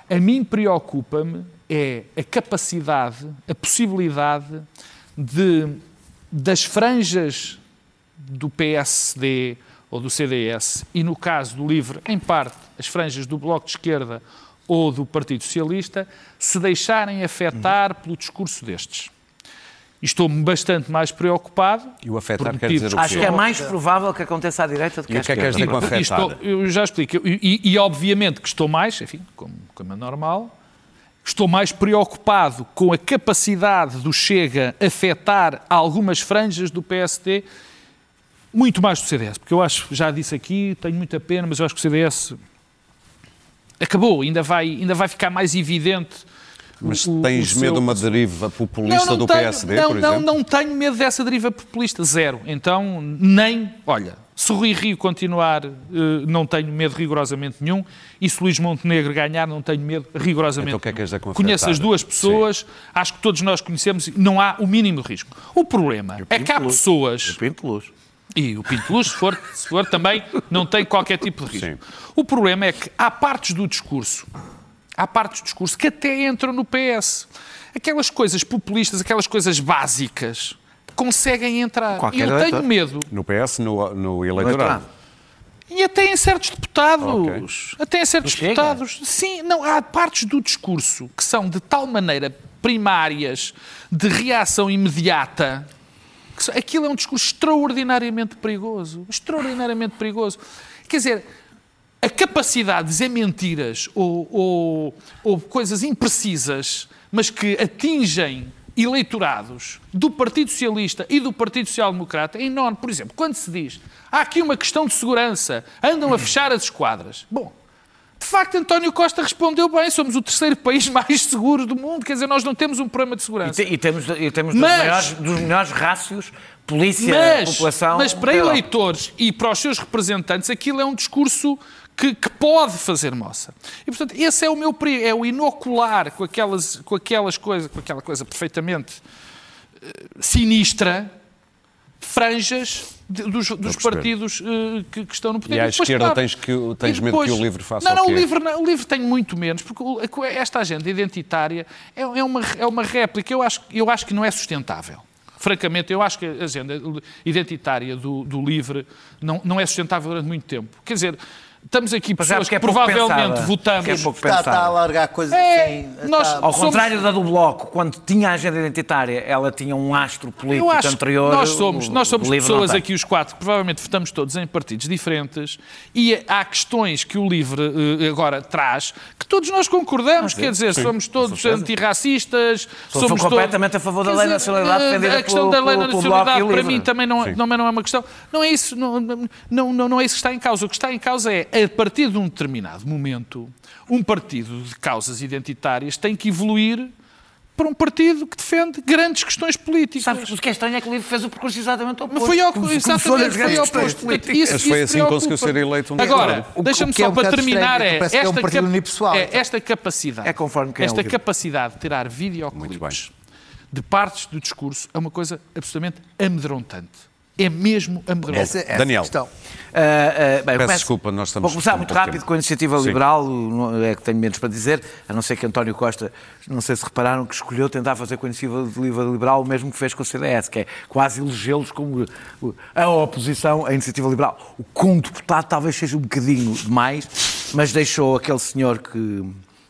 A mim preocupa-me é a capacidade, a possibilidade de, das franjas do PSD ou do CDS, e no caso do LIVRE, em parte, as franjas do Bloco de Esquerda ou do Partido Socialista, se deixarem afetar pelo discurso destes. E Estou-me bastante mais preocupado.
E o afetar quer dizer o quê?
Acho que é mais provável que aconteça à direita do que
E
à
o que é que queres
esquerda.
dizer com
e
afetar?
estou- eu já explico. E, e- e, obviamente que estou mais, enfim, como, como é normal, estou mais preocupado com a capacidade do Chega afetar algumas franjas do PSD, muito mais do CDS, porque eu acho, já disse aqui, tenho muita pena, mas eu acho que o CDS acabou, ainda vai, ainda vai ficar mais evidente.
Mas
o- o
tens
seu-
medo de uma deriva populista do
tenho,
PSD,
não,
por
não,
exemplo?
não tenho medo dessa deriva populista, zero. Então, nem, olha, se o Rui Rio continuar, eh, não tenho medo rigorosamente nenhum, e se Luís Montenegro ganhar, não tenho medo rigorosamente
Então o que é que
nenhum.
dizer com
Conheço as duas pessoas, acho que todos nós conhecemos, não há o mínimo risco. O problema é que há pessoas...
Pinto de luz.
E o Pinto Luz, se for, se for também, não tem qualquer tipo de risco.
Sim.
O problema é que há partes do discurso, há partes do discurso que até entram no PS. Aquelas coisas populistas, aquelas coisas básicas, conseguem entrar.
Qualquer
e eu
eleitor.
tenho medo.
No PS, no, no eleitorado.
E até em certos deputados. Até em certos
Chega.
deputados. Sim, não, há partes do discurso que são de tal maneira primárias, de reação imediata, aquilo é um discurso extraordinariamente perigoso. Extraordinariamente perigoso. Quer dizer, a capacidade de dizer mentiras ou, ou- ou coisas imprecisas, mas que atingem eleitorados do Partido Socialista e do Partido Social Democrata é enorme. Por exemplo, quando se diz há aqui uma questão de segurança, andam a fechar as esquadras. Bom, de facto, António Costa respondeu bem, somos o terceiro [LAUGHS] país mais seguro do mundo, quer dizer, nós não temos um problema de
E,
segurança.
te- e temos, e temos dos,
Mas-
melhores, dos melhores rácios polícia,
Mas,
população.
mas para eleitores e para os seus representantes, aquilo é um discurso que, que pode fazer moça. E, portanto, esse é o meu perigo, é o inocular com aquelas, com aquelas coisas, com aquela coisa perfeitamente eh, sinistra, franjas de- dos, dos partidos eh, que, que estão no poder.
E à
depois,
esquerda
claro,
tens, que, tens
e
medo
depois-
que o livro faça
Não, não,
o
o livro, não, o livro tem muito menos, porque esta agenda identitária é, é uma, é uma réplica. Eu acho, eu acho que não é sustentável. Francamente, eu acho que a agenda identitária do, do LIVRE não, não é sustentável durante muito tempo. Quer dizer, estamos aqui
Mas é
pessoas
porque é
que
pouco
provavelmente
pensada.
votamos.
Que é pouco
Está, está a alargar coisas
É,
sem.
nós-
está-
Ao
somos-
contrário da do Bloco, quando tinha a agenda identitária, ela tinha um astro político
Eu acho
anterior.
nós somos,
o-
nós somos pessoas aqui, os quatro, que provavelmente votamos todos em partidos diferentes e há questões que o LIVRE eh, agora traz que todos nós concordamos, quer dizer, somos todos antirracistas,
Sou
somos todos-
completamente a favor da lei da
dizer,
nacionalidade
eh,
defendida
A questão
pelo-
da lei da nacionalidade para mim também não, não, não é uma questão. Não é isso, não, não, não é isso que está em causa. O que está em causa é, a partir de um determinado momento, um partido de causas identitárias tem que evoluir para um partido que defende grandes questões políticas.
Sabes, o que é estranho é que o livro fez o percurso exatamente oposto.
Mas foi ao,
Começou
exatamente, foi ao oposto.
políticas.
Isso-
Mas foi
isso
assim que conseguiu ser eleito um
Agora, deixa-me
o que é
só
um
para terminar é
que é um
esta,
partido
cap-
unipessoal,
é
então.
esta capacidade.
É conforme quem
esta
ouviu.
capacidade de tirar videoclipes de partes do discurso é uma coisa absolutamente amedrontante. É mesmo amedrontante.
Essa, essa
Daniel.
questão.
Ah, ah, bem, eu
Peço desculpa, nós estamos
Vou começar
com
muito rápido
tempo.
com a iniciativa
Sim.
liberal, é que tenho menos para dizer, a não ser que António Costa, não sei se repararam, que escolheu tentar fazer com a iniciativa liberal o mesmo que fez com o CDS, que é quase elegê-los como a oposição à iniciativa liberal. O com deputado talvez seja um bocadinho demais, mas deixou aquele senhor que,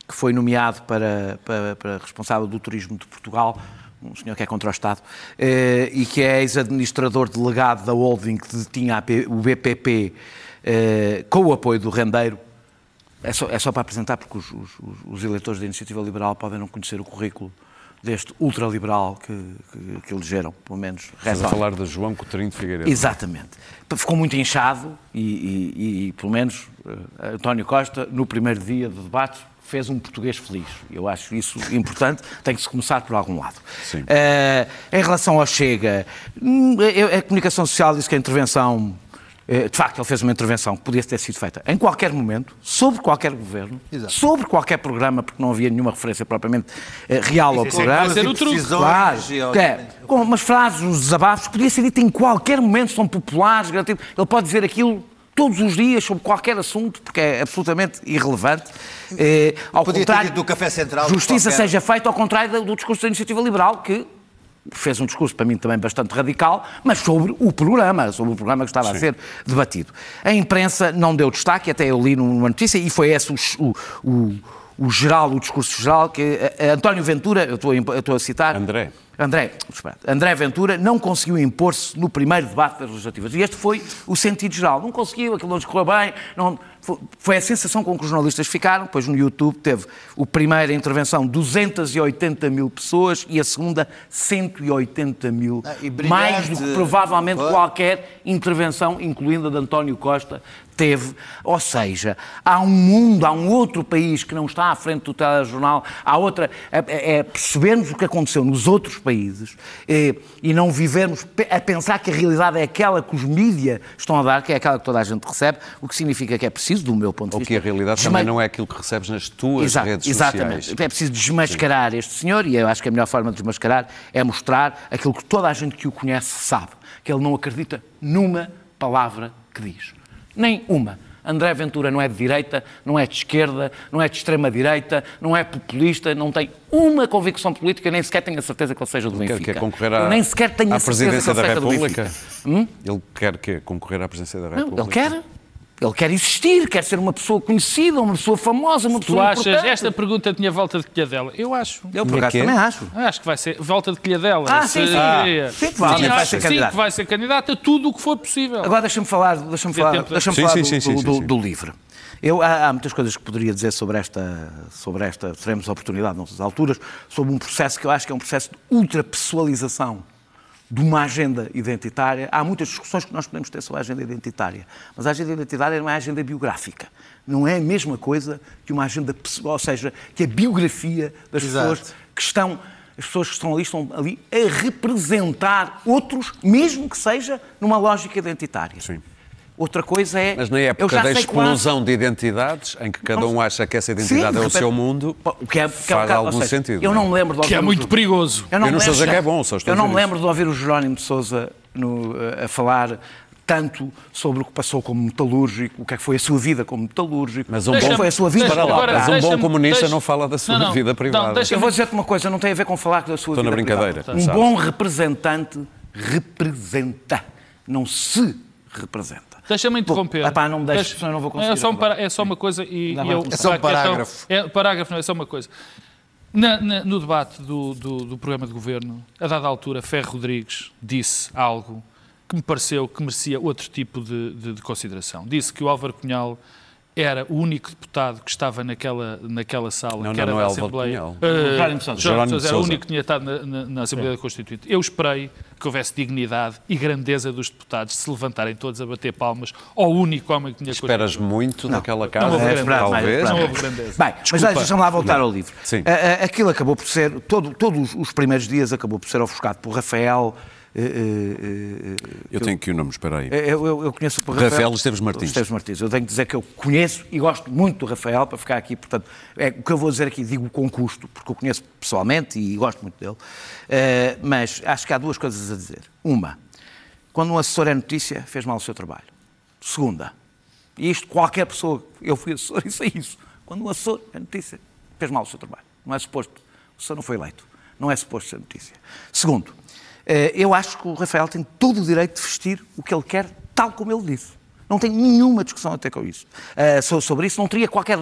que foi nomeado para, para, para responsável do turismo de Portugal, um senhor que é contra o Estado, eh, e que é ex-administrador delegado da holding que detinha o BPP eh, com o apoio do rendeiro. É só, é só para apresentar, porque os, os- os eleitores da Iniciativa Liberal podem não conhecer o currículo deste ultraliberal que, que, que elegeram, pelo menos.
Estás a falar de João Coutinho de Figueiredo.
Exatamente. Ficou muito inchado e, e- e- pelo menos, eh, António Costa, no primeiro dia de debate, fez um português feliz. Eu acho isso importante, [LAUGHS] tem que se começar por algum lado.
Sim.
Eh, em relação ao Chega, hum, a, a comunicação social disse que a intervenção. eh, De facto, ele fez uma intervenção que podia ter sido feita em qualquer momento, sobre qualquer governo,
Exato.
sobre qualquer programa, porque não havia nenhuma referência propriamente eh, real ao programa.
ser o truque.
Claro, é, com umas frases, uns desabafos, podia ser dito em qualquer momento, são populares, gratuitos. Ele pode dizer aquilo todos os dias sobre qualquer assunto, porque é absolutamente irrelevante. Eh, ao
Podia ter
contrário,
dito do café central,
Justiça
qualquer-
seja feita ao contrário do- discurso da Iniciativa Liberal, que fez um discurso para mim também bastante radical, mas sobre o programa, sobre o programa que estava a ser debatido. A imprensa não deu destaque, até eu li numa notícia, e foi esse o, o- o- geral, o discurso geral, que eh, António Ventura, eu estou, a eu estou a citar...
André.
André, André Ventura não conseguiu impor-se no primeiro debate das legislativas. E este foi o sentido geral. Não conseguiu, aquilo não lhes correu bem. Não, foi, foi a sensação com que os jornalistas ficaram. Depois no YouTube teve o primeira intervenção 280 mil pessoas e a segunda 180 mil.
Ah,
mais do que provavelmente
Foi.
qualquer intervenção, incluindo a de António Costa, teve. Ou seja, há um mundo, há um outro país que não está à frente do telejornal, há outra. É, é percebermos o que aconteceu nos outros países eh, e não vivermos a pensar que a realidade é aquela que os mídias estão a dar, que é aquela que toda a gente recebe, o que significa que é preciso, do meu ponto de
Ou
vista.
que a realidade também não é aquilo que recebes nas tuas
Exato,
redes
exatamente.
sociais.
É preciso desmascarar este senhor e eu acho que a melhor forma de desmascarar é mostrar aquilo que toda a gente que o conhece sabe, que ele não acredita numa palavra que diz. Nem uma. André Ventura não é de direita, não é de esquerda, não é de extrema-direita, não é populista, não tem uma convicção política, nem sequer tenho a certeza que ele seja do
Quer,
Benfica.
quer concorrer
Eu
à,
nem sequer tenho
à
a certeza que
presidência
ele
da
seja do
República?
Benfica. Hum?
Ele quer que concorrer à presidência da
Não,
República?
ele quer. Ele quer existir, quer ser uma pessoa conhecida, uma pessoa famosa, uma
Tu
pessoa
achas,
importante.
esta pergunta tinha volta de quilhadela? Eu acho.
Eu, por acaso, também acho.
Acho que vai ser volta de quilhadela.
Ah,
Se-
sim, sim.
Ah.
Sim, que vai,
Sim,
vai ser
sim, que vai ser candidato a tudo o que for possível.
Agora deixa-me falar, deixa-me
Vê
falar, deixa
Sim,
falar
sim,
do, do- do- livro. Eu, há, há muitas coisas que poderia dizer sobre esta, sobre esta, teremos a oportunidade nessas alturas, sobre um processo que eu acho que é um processo de ultrapessoalização de uma agenda identitária. Há muitas discussões que nós podemos ter sobre a agenda identitária, mas a agenda identitária não é a agenda biográfica. Não é a mesma coisa que uma agenda, pessoal, ou seja, que a biografia das
Exato.
pessoas que estão, as pessoas que estão ali estão ali a representar outros, mesmo que seja numa lógica identitária.
Sim.
Outra coisa é.
Mas na
eu
época
já
da
lá-
explosão de identidades, em que cada um acha que essa identidade
Sim,
é o seu mundo,
O que é, que é
faz
ou
algum
seja,
sentido.
Eu não me lembro de
Que é
ouvir
muito
o-
perigoso.
Eu não,
Eu não que é bom, só estou
Eu não me lembro de ouvir o Jerónimo de Souza no, a falar tanto sobre o que passou como metalúrgico, o que é que foi a sua vida como metalúrgico,
Mas um
é
bom-
foi a sua vida
Deixa-me-
como
agora,
Mas um bom comunista
deixa-
não fala da sua
Não, não.
vida privada.
Não,
Eu vou dizer-te uma coisa, não tem a ver com falar da sua
Estou na
vida
brincadeira,
privada. Um bom representante representa, não se representa.
Deixa-me interromper.
Bom, epá, não me deixes, senão não vou conseguir
É só, um para- é só uma coisa e, e eu,
É
só um parágrafo.
é, parágrafo não é só uma coisa. Na- na- no debate do, do- do programa de governo, a dada altura, Ferro Rodrigues disse algo que me pareceu que merecia outro tipo de, de- de consideração. Disse que o Álvaro Cunhal era o único deputado que estava naquela, naquela sala,
Não,
que
não,
era
não
da
é
Assembleia. Uh,
Jerónimo de Sousa.
Jerónimo de
Jerónimo
Sousa era o único que tinha estado na, na, na Assembleia Constituinte. Eu esperei que houvesse dignidade e grandeza dos deputados se levantarem todos a bater palmas ao único homem que tinha
Esperas muito
Não
casa,
houve grandeza.
talvez.
Não houve grandeza.
Bem, mas deixa-me lá voltar ao livro.
Sim.
A- aquilo acabou por ser, todo- todos os primeiros dias acabou por ser ofuscado por Rafael. Eh, eh, eh,
Eu tenho aqui o nome, espera aí.
eu, eu- eu conheço por
Rafael
Rafael,
Esteves Martins.
Esteves Martins. Eu tenho que dizer que eu conheço e gosto muito do Rafael para ficar aqui. Portanto, é, o que eu vou dizer aqui digo com custo, porque eu conheço pessoalmente e gosto muito dele. Eh, mas acho que há duas coisas a dizer. Uma, quando um assessor é notícia, fez mal o seu trabalho. Segunda, e isto qualquer pessoa, eu fui assessor, isso é isso. Quando um assessor é notícia, fez mal o seu trabalho. Não é suposto. O assessor não foi eleito. Não é suposto ser notícia. Segundo, eu acho que o Rafael tem todo o direito de vestir o que ele quer, tal como ele disse. Não tenho nenhuma discussão até com isso. Eh, so- sobre isso não teria qualquer.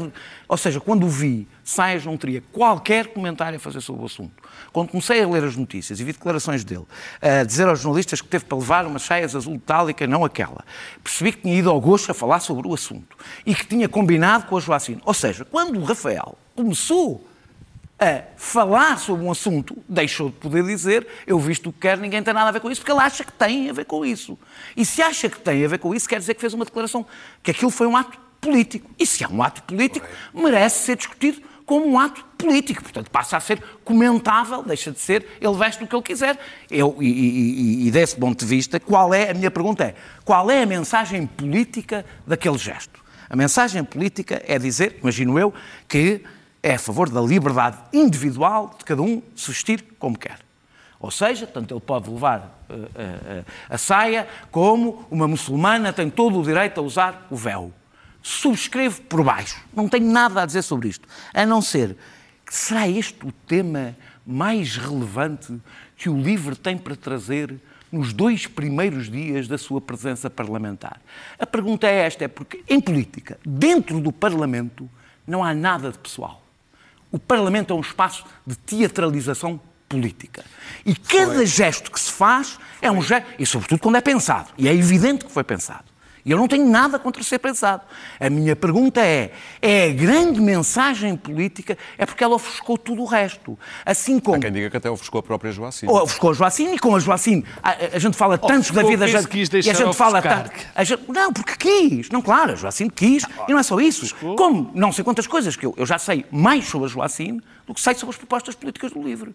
Ou seja, quando o vi, Sainz não teria qualquer comentário a fazer sobre o assunto. Quando comecei a ler as notícias e vi declarações dele, a dizer aos jornalistas que teve para levar umas saias azul metálica, não aquela, percebi que tinha ido ao gosto a falar sobre o assunto e que tinha combinado com a Joacine. Ou seja, quando o Rafael começou a falar sobre um assunto, deixou de poder dizer eu visto o que quer, ninguém tem nada a ver com isso, porque ele acha que tem a ver com isso. E se acha que tem a ver com isso, quer dizer que fez uma declaração, que aquilo foi um ato político. E se é um ato político, merece ser discutido como um ato político. Portanto, passa a ser comentável, deixa de ser, ele veste o que ele quiser. Eu, e, e- e- e desse ponto de vista, qual é, a minha pergunta é, qual é a mensagem política daquele gesto? A mensagem política é dizer, imagino eu, que é a favor da liberdade individual de cada um se vestir como quer. Ou seja, tanto ele pode levar eh, eh, eh, a saia, como uma muçulmana tem todo o direito a usar o véu. Subscrevo por baixo. Não tenho nada a dizer sobre isto. A não ser que será este o tema mais relevante que o LIVRE tem para trazer nos dois primeiros dias da sua presença parlamentar? A pergunta é esta, é porque em política, dentro do Parlamento, não há nada de pessoal. O Parlamento é um espaço de teatralização política. E cada gesto que se faz é um gesto, e sobretudo quando é pensado. E é evidente que foi pensado. E eu não tenho nada contra ser pensado. A minha pergunta é: é a grande mensagem política, é porque ela ofuscou tudo o resto. Assim como.
Há quem diga que até ofuscou a própria Joacine.
Ou ofuscou a Joacine e com a Joacine a, a- a gente fala tanto da
Ofuscou
vida. já-
se quis
e a
deixar
gente fala tanto. a gente- não, porque quis. Não, claro, a Joacine quis. E não é só isso. Como não sei quantas coisas que eu, eu já sei mais sobre a Joacine do que sei sobre as propostas políticas do livro.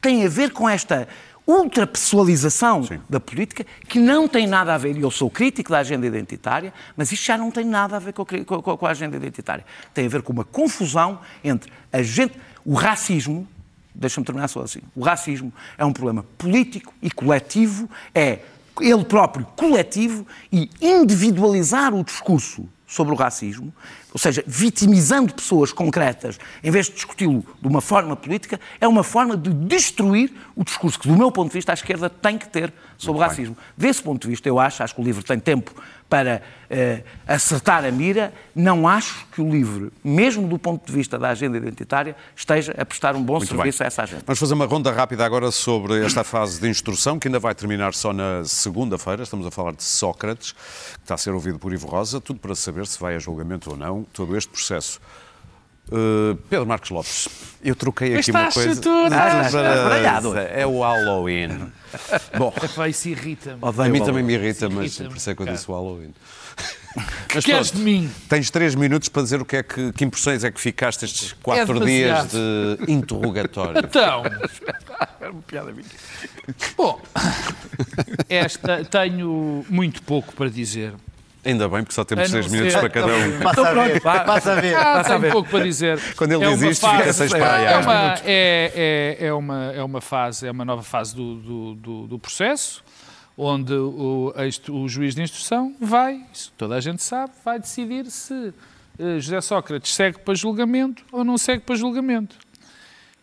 Tem a ver com esta ultrapessoalização da política que não tem nada a ver, e eu sou crítico da agenda identitária, mas isto já não tem nada a ver com com- com a agenda identitária. Tem a ver com uma confusão entre a gente, o racismo, deixa-me terminar só assim, o racismo é um problema político e coletivo, é ele próprio coletivo e individualizar o discurso sobre o racismo, ou seja, vitimizando pessoas concretas, em vez de discuti-lo de uma forma política, é uma forma de destruir o discurso que, do meu ponto de vista, a esquerda tem que ter sobre o racismo. Desse ponto de vista, eu acho, acho que o livro tem tempo para eh, acertar a mira, não acho que o livro, mesmo do ponto de vista da agenda identitária, esteja a prestar um bom
Muito
serviço
bem.
a essa agenda.
Vamos fazer uma ronda rápida agora sobre esta fase de instrução, que ainda vai terminar só na segunda-feira. Estamos a falar de Sócrates, que está a ser ouvido por Ivo Rosa, tudo para saber se vai a julgamento ou não, todo este processo. Uh, Pedro Marcos Lopes, eu troquei aqui uma coisa.
tudo.
Ah, estás baralhado.
É o Halloween. [LAUGHS] Bom,
Vai, isso irrita-me.
a mim também me irrita, mas por isso é que eu disse o Halloween. [LAUGHS]
Que queres de mim?
Tens três minutos para dizer o que é que, que impressões é que ficaste estes quatro
É
dias de interrogatório. [LAUGHS]
Então. Bom, esta tenho muito pouco para dizer.
Ainda bem, porque só temos seis minutos
ser-
para cada um.
Passa a ver, passa a ver.
Ah, tenho pouco para dizer.
Quando ele
É
diz isto, fica
fase-
sem espraiar.
É uma, é, é, é uma, é uma fase, é uma nova fase do, do, do, do processo, onde o, o juiz de instrução vai, isso toda a gente sabe, vai decidir se eh, José Sócrates segue para julgamento ou não segue para julgamento.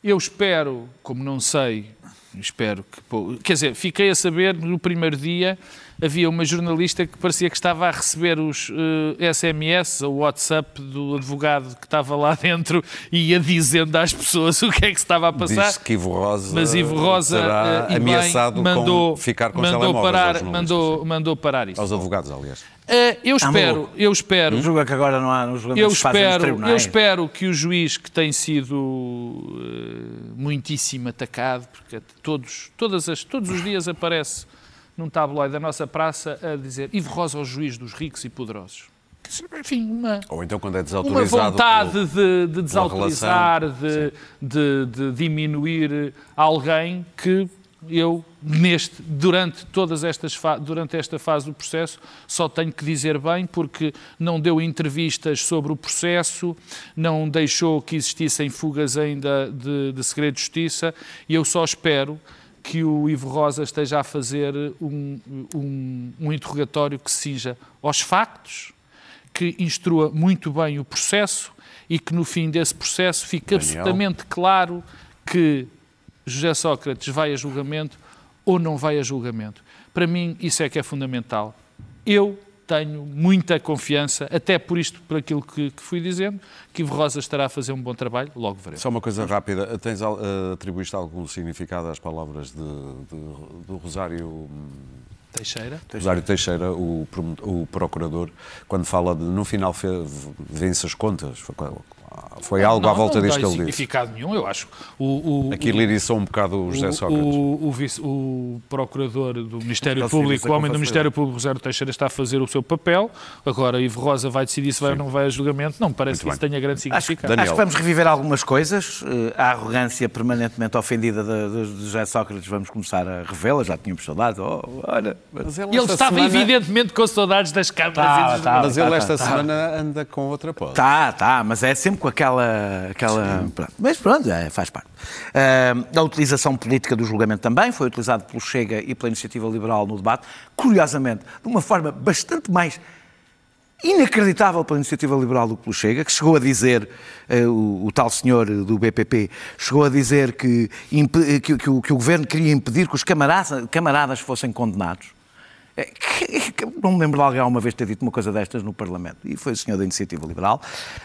Eu espero, como não sei, espero que. Quer dizer, fiquei a saber no primeiro dia havia uma jornalista que parecia que estava a receber os eh, SMS ou WhatsApp do advogado que estava lá [LAUGHS] dentro e ia dizendo às pessoas o que é que se estava a passar.
Diz que Ivo Rosa,
Mas Ivo Rosa
terá
eh, e bem,
ameaçado
mandou,
com ficar com
mandou parar, mandou, mandou parar isso.
Aos advogados, aliás.
Eh, eu espero, eu espero,
é que agora não há nos
eu espero, eu espero que o juiz que tem sido eh, muitíssimo atacado, porque todos, todas as, todos os dias aparece num tabloide da nossa praça a dizer Ivo Rosa ao juiz dos ricos e poderosos. Enfim, uma,
Ou então quando é
uma
desautorizado.
vontade
pelo-
de, de desautorizar, de, de- de diminuir alguém que eu, neste, durante, todas estas durante esta fase do processo, só tenho que dizer bem, porque não deu entrevistas sobre o processo, não deixou que existissem fugas ainda de, de segredo de justiça, e eu só espero que o Ivo Rosa esteja a fazer um, um, um interrogatório que seja aos factos, que instrua muito bem o processo e que no fim desse processo fique
Daniel.
absolutamente claro que José Sócrates vai a julgamento ou não vai a julgamento. Para mim, isso é que é fundamental. Eu tenho muita confiança, até por isto, por aquilo que, que fui dizendo, que Ivo Rosa estará a fazer um bom trabalho, logo veremos.
Só uma coisa rápida, tens, eh, atribuíste algum significado às palavras de, de- do Rosário, hum,
Teixeira?
Rosário Teixeira, o, o procurador, quando fala de no final vence as contas? Foi, algo à
Não,
volta
não
disto que
tem
ele disse.
significado nenhum, eu acho. O, o,
Aquilo iriçou um bocado o José Sócrates.
o, o vice- o procurador do Ministério
Ele
Público,
sim,
o homem do Ministério Público, Rosário Teixeira, está a fazer o seu papel. Agora, Ivo Rosa vai decidir se vai ou não vai a julgamento. Não me parece que
Muito
isso
bem.
tenha grande
Acho,
significado.
Daniel.
acho que vamos reviver algumas coisas. Eh, A arrogância permanentemente ofendida de, de José Sócrates, vamos começar a revê-la. Já tínhamos saudades. Oh, olha.
Mas
ele
esta
estava
semana-
evidentemente com saudades das câmaras
Tá,
e dos
tá.
Mas ele
tá,
esta
tá.
semana anda com outra pose.
Tá, tá, mas é sempre com aquela. aquela pronto. Mas pronto, é, faz parte. Ah, a utilização política do julgamento também foi utilizado pelo Chega e pela Iniciativa Liberal no debate, curiosamente, de uma forma bastante mais inacreditável pela Iniciativa Liberal do que pelo Chega, que chegou a dizer, eh, o, o tal senhor do BPP, chegou a dizer que, que, que o, que o governo queria impedir que os camaradas, camaradas fossem condenados. [LAUGHS] Não me lembro de alguém alguma vez ter dito uma coisa destas no Parlamento. E foi o senhor da Iniciativa Liberal.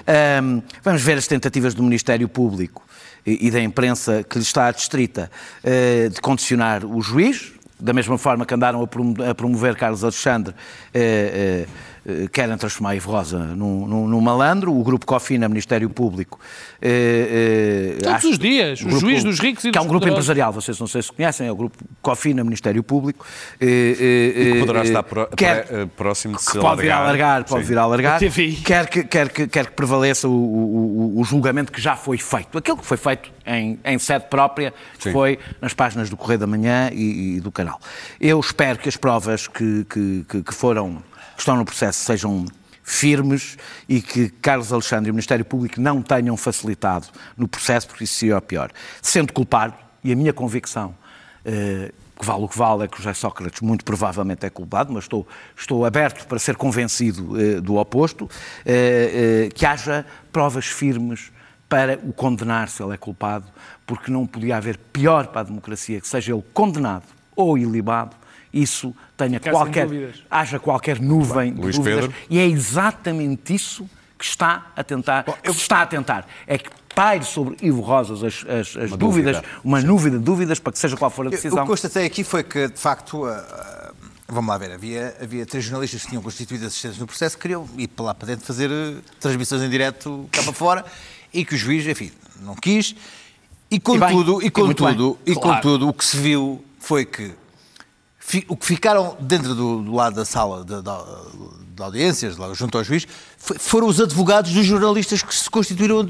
Ahm, vamos ver as tentativas do Ministério Público e, da imprensa que lhe está adstrita eh, de condicionar o juiz, da mesma forma que andaram a promo- a promover Carlos Alexandre, eh, eh, querem transformar Ivo Rosa num, num- num malandro. O grupo Cofina, Ministério Público. eh, eh,
Todos
acho-
os dias, o juiz dos ricos e
Que é
dos
um grupo
poderosos.
empresarial, vocês não sei se conhecem, é o grupo Cofina, Ministério Público. eh, eh,
E que poderá
eh,
estar pro-
quer-
pré- eh, próximo de
que
se
pode vir a
alargar.
alargar, pode
Sim.
vir a alargar, quer que, quer, que, quer que prevaleça o, o- o- o julgamento que já foi feito. Aquilo que foi feito em, em sede própria
Sim.
foi nas páginas do Correio da Manhã e, e do canal. Eu espero que as provas que, que, que- que foram, que estão no processo sejam firmes e que Carlos Alexandre e o Ministério Público não tenham facilitado no processo, porque isso seria o pior. Sendo culpado, e a minha convicção eh, que vale o que vale, é que o José Sócrates muito provavelmente é culpado, mas estou, estou aberto para ser convencido eh, do oposto, eh, que haja provas firmes para o condenar se ele é culpado, porque não podia haver pior para a democracia que seja ele condenado ou ilibado, isso tenha
Ficar
qualquer, haja qualquer nuvem de
Luís
dúvidas.
Pedro?
E é exatamente isso que está a tentar, que se está a tentar. É que paire sobre Ivo Rosas as, as- as dúvidas,
dúvida.
uma nuvem de dúvidas para que seja qual for a
Eu-
decisão.
O que constatei aqui foi que, de facto, ah, ah, vamos lá ver, havia, havia três jornalistas que tinham constituído assistentes no processo que queriam ir para lá para dentro fazer eh, transmissões em direto cá para fora e que o juiz, enfim, não quis. E contudo, e,
e muito
contudo,
bem,
e
claro.
contudo, o que se viu foi que o que ficaram dentro do, do lado da sala de, de- de audiências, junto ao juiz, foram os advogados dos jornalistas que se constituíram uh,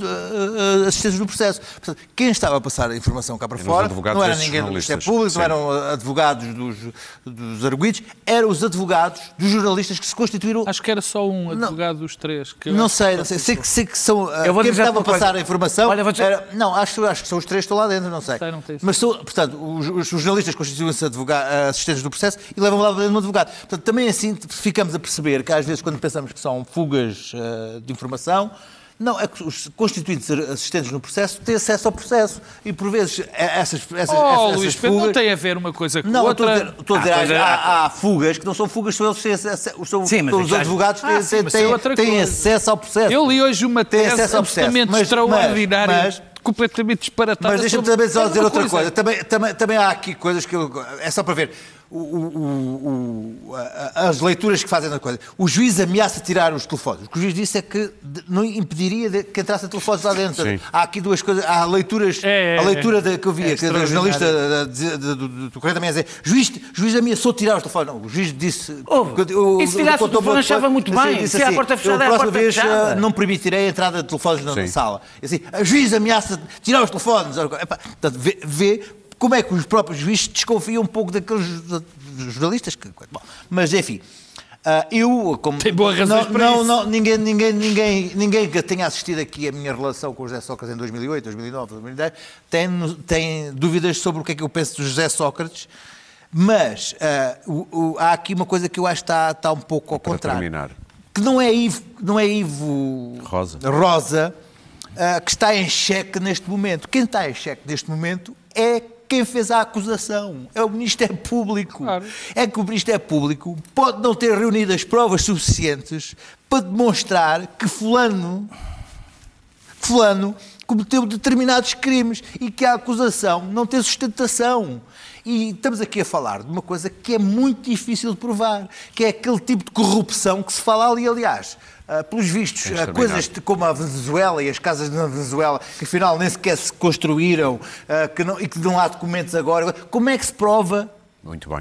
uh, assistentes no processo. Portanto, quem estava a passar a informação cá para
Eram
fora não era ninguém do Ministério
jornalistas.
Público, não
Sim.
eram advogados dos, dos arguidos, eram os advogados dos jornalistas que se constituíram.
Acho que era só um advogado dos três. Que
Não sei, não sei. Sei que, sei que são. uh,
Eu vou
quem
dizer
estava a
coisa.
passar a informação.
Olha, dizer-
era- não, acho, acho que são os três que estão lá dentro, não sei.
Sei, não tenho
Mas são, portanto, os, os- jornalistas constituem-se advoga- assistentes do processo e levam lá dentro um advogado. Portanto, também assim ficamos a perceber que às vezes, quando pensamos que são fugas uh, de informação. Não, é que os constituintes assistentes no processo têm acesso ao processo e, por vezes, é- essas, essas,
Oh,
essas
Luís não
fugas...
tem a ver uma coisa com
Não, eu estou a
outra.
dizer, estou a dizer,
Há
há,
coisa-
há- há fugas que não são fugas, são eles que têm acesso, são,
Sim, mas
os advogados que
Ah,
têm,
sim, mas
têm-
é outra
têm
coisa.
acesso ao processo.
Eu li hoje uma tese absolutamente
Mas-
extraordinária,
mas-
completamente disparatada.
Mas deixa-me também só dizer outra coisa. Também, também, também há aqui coisas que eu, é só para ver. O- o- a- as leituras que fazem da coisa. O juiz ameaça tirar os telefones. O que o juiz disse é que não impediria de- que entrassem telefones lá dentro.
Sim.
Há aqui duas coisas. Há leituras.
É, é,
a leitura
é.
da- que eu vi,
É
que da jornalista da- da- do, Correio da Manhã dizer juiz, juiz ameaçou tirar os telefones. Não, o juiz disse.
Houve.
o-
E se tirasse o telefone, achava muito
assim,
bem. Se há a
assim,
porta fechada,
eu,
é a
próxima
porta
vez
fechada.
eh, não permitirei a entrada de telefones na,
Sim.
sala. Assim, a juiz ameaça tirar os telefones. Portanto, vê, vê como é que os próprios juízes desconfiam um pouco daqueles jo- jornalistas. Que, bom, mas, enfim, ah, eu, como.
Tem boas razões
não,
para
não,
isso.
não, ninguém, ninguém, ninguém, ninguém que tenha assistido aqui a minha relação com o José Sócrates em 2008, 2009, 2010, tem, tem dúvidas sobre o que é que eu penso do José Sócrates. Mas ah, o- o- há aqui uma coisa que eu acho que está, está um pouco ao
Para
contrário
terminar.
que não é Ivo, não é Ivo
Rosa.
Rosa, ah, que está em xeque neste momento. Quem está em xeque neste momento é quem fez a acusação. É o Ministério Público.
Claro.
É que o Ministério Público pode não ter reunido as provas suficientes para demonstrar que fulano fulano cometeu determinados crimes e que a acusação não tem sustentação. E estamos aqui a falar de uma coisa que é muito difícil de provar, que é aquele tipo de corrupção que se fala ali, aliás. ah, pelos vistos,
terminar.
coisas como a Venezuela e as casas na Venezuela, que afinal nem sequer se construíram ah, que não- e que não há documentos agora. Como é que se prova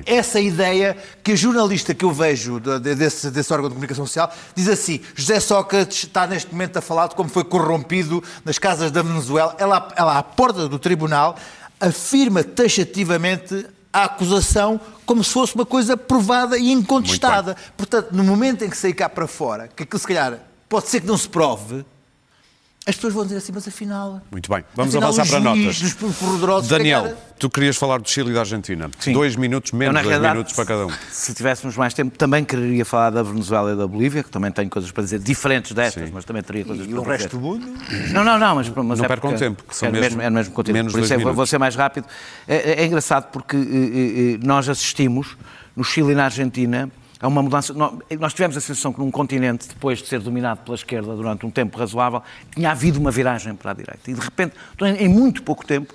essa ideia que a jornalista que eu vejo de- de- desse, desse órgão de comunicação social diz assim: José Sócrates está neste momento a falar de como foi corrompido nas casas da Venezuela. Ela, ela à porta do tribunal, afirma taxativamente a acusação como se fosse uma coisa provada e incontestada. Portanto, no momento em que sair cá para fora, que aquilo se calhar pode ser que não se prove, as pessoas vão dizer assim, mas afinal.
Muito bem. Vamos
afinal,
avançar
o
para notas. Daniel,
calhar-
tu querias falar do Chile e da Argentina.
Sim.
Dois minutos,
Eu,
menos
na
dois
realidade,
minutos para cada um.
Se tivéssemos mais tempo, também queria falar da Venezuela e da Bolívia, que também tenho coisas para dizer diferentes destas,
Sim.
mas também teria coisas
E
para
o
dizer.
resto do mundo?
Não, não, não, mas, mas
Não
é
percam
porque-
tempo, que são
é
mesmo
mesmo, é mesmo conteúdo.
menos
Por isso
dois
é, vou- ser mais rápido. É, é engraçado porque eh, eh, nós assistimos no Chile e na Argentina a uma mudança. nó- Nós tivemos a sensação que num continente, depois de ser dominado pela esquerda durante um tempo razoável, tinha havido uma viragem para a direita. E de repente, em muito pouco tempo,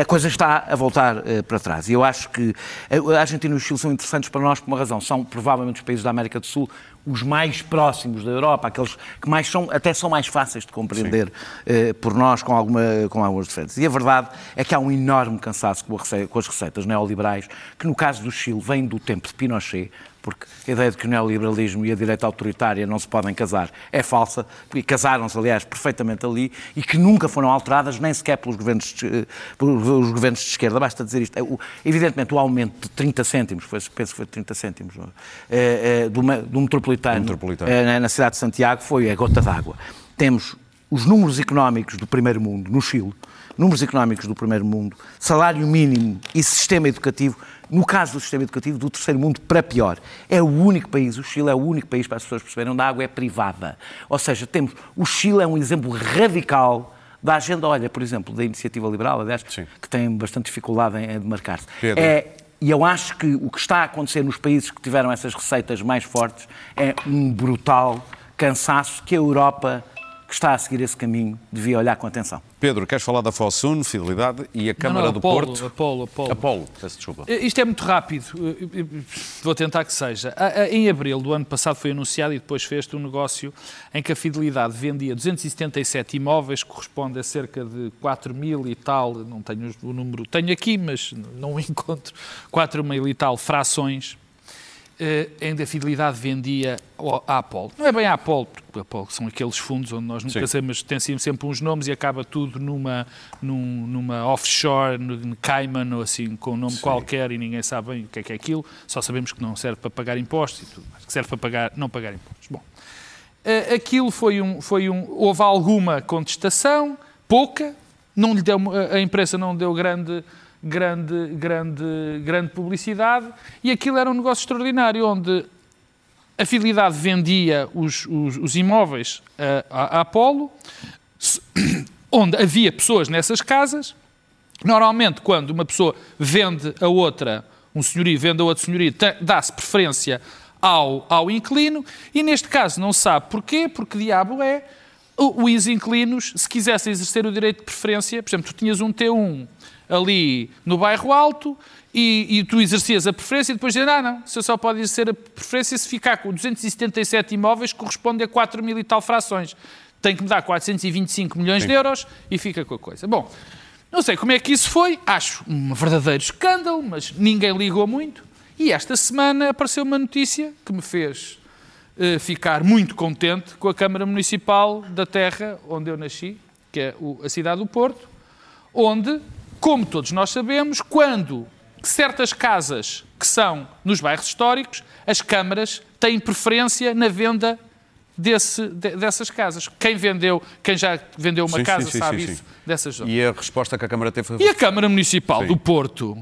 a coisa está a voltar eh, para trás. E eu acho que a Argentina e o Chile são interessantes para nós por uma razão. São provavelmente os países da América do Sul os mais próximos da Europa, aqueles que mais são, até são mais fáceis de compreender eh, por nós com, alguma, com algumas diferenças. E a verdade é que há um enorme cansaço com, a rece- com as receitas neoliberais, que no caso do Chile vem do tempo de Pinochet, porque a ideia de que o neoliberalismo e a direita autoritária não se podem casar é falsa, porque casaram-se, aliás, perfeitamente ali e que nunca foram alteradas, nem sequer pelos governos de, eh, pelos governos de esquerda. Basta dizer isto. É, o- Evidentemente, o aumento de 30 cêntimos, foi, penso que foi de 30 cêntimos, eh, eh, do, me- do metropolitano,
Metropolitano.
na- na cidade de Santiago foi a gota d'água. Temos os números económicos do primeiro mundo, no Chile, números económicos do primeiro mundo, salário mínimo e sistema educativo, no caso do sistema educativo, do terceiro mundo para pior. É o único país, o Chile é o único país, para as pessoas perceberem, onde a água é privada. Ou seja, temos, o Chile é um exemplo radical da agenda, olha, por exemplo, da iniciativa liberal, aliás,
Sim.
que tem bastante dificuldade em, em demarcar-se. É, e eu acho que o que está a acontecer nos países que tiveram essas receitas mais fortes é um brutal cansaço que a Europa, que está a seguir esse caminho, devia olhar com atenção.
Pedro, queres falar da Fosun, Fidelidade e a Câmara
não, não,
do
Apolo,
Porto?
Apolo, Apolo.
Apolo, peço desculpa.
Isto é muito rápido, vou tentar que seja. Em abril do ano passado foi anunciado e depois fez-se um negócio em que a Fidelidade vendia 277 imóveis, corresponde a cerca de 4 mil e tal, não tenho o número, tenho aqui, mas não o [LAUGHS] encontro, 4 mil e tal frações, eh, que a Fidelidade vendia à Apolo. Não é bem a Apolo, porque a são aqueles fundos onde nós nunca
Sim.
sabemos, tem sempre uns nomes e acaba tudo numa, num- numa offshore, no Cayman ou assim, com um nome qualquer e ninguém sabe bem o que é que é aquilo, só sabemos que não serve para pagar impostos e tudo mais, que serve para pagar, não pagar impostos. Bom, eh, aquilo foi um, foi um. Houve alguma contestação, pouca, não lhe deu, a imprensa não deu grande, grande, grande, grande publicidade, e aquilo era um negócio extraordinário, onde a Fidelidade vendia os, os, os imóveis eh, à, à Apolo, onde havia pessoas nessas casas. Normalmente, quando uma pessoa vende a outra, um senhorio vende a outro senhorio, dá-se preferência ao, ao inquilino, e neste caso não sabe porquê, porque diabo é, os inquilinos, se quisessem exercer o direito de preferência, por exemplo, tu tinhas um T1 ali no bairro alto e, e tu exercias a preferência e depois dizer, ah, não, você só pode exercer a preferência se ficar com 277 imóveis que correspondem a 4 mil e tal frações. Tem que me dar 425 milhões de euros e fica com a coisa. Bom, não sei como é que isso foi, acho um verdadeiro escândalo, mas ninguém ligou muito. E esta semana apareceu uma notícia que me fez eh, ficar muito contente com a Câmara Municipal da terra onde eu nasci, que é o- a cidade do Porto, onde, como todos nós sabemos, quando certas casas que são nos bairros históricos, as câmaras têm preferência na venda desse- de- dessas casas. Quem vendeu, quem já vendeu uma
Sim,
casa
sim,
sabe
sim,
isso dessas zonas.
E a resposta que a Câmara teve foi...
E a Câmara Municipal do Porto,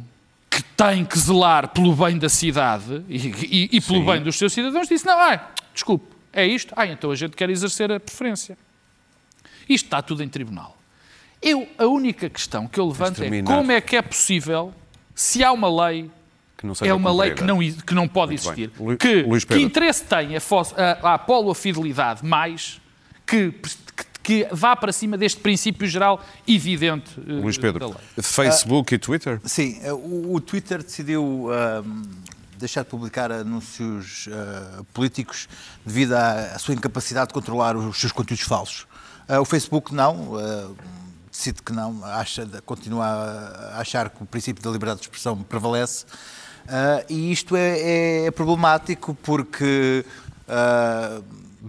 que tem que zelar pelo bem da cidade e, e- e pelo
Sim.
bem dos seus cidadãos, disse: não, ah, desculpe, é isto? Ah, então a gente quer exercer a preferência. Isto está tudo em tribunal. Eu, a única questão que eu levanto é como é que é possível, se há uma lei,
Que não seja
é uma lei que não, que não pode
Muito
existir,
Lu-
que, que interesse tem a, a, a Apolo a fidelidade mais que, que, vá para cima deste princípio geral evidente eh,
Luís
da
Pedro,
lei.
Facebook e Twitter?
Sim, eh, o, o Twitter decidiu deixar de publicar anúncios ah, políticos devido à, à sua incapacidade de controlar os seus conteúdos falsos. Ah, o Facebook não, ah, decide que não, acha, continua a achar que o princípio da liberdade de expressão prevalece. Ah, e isto é, é problemático porque ah,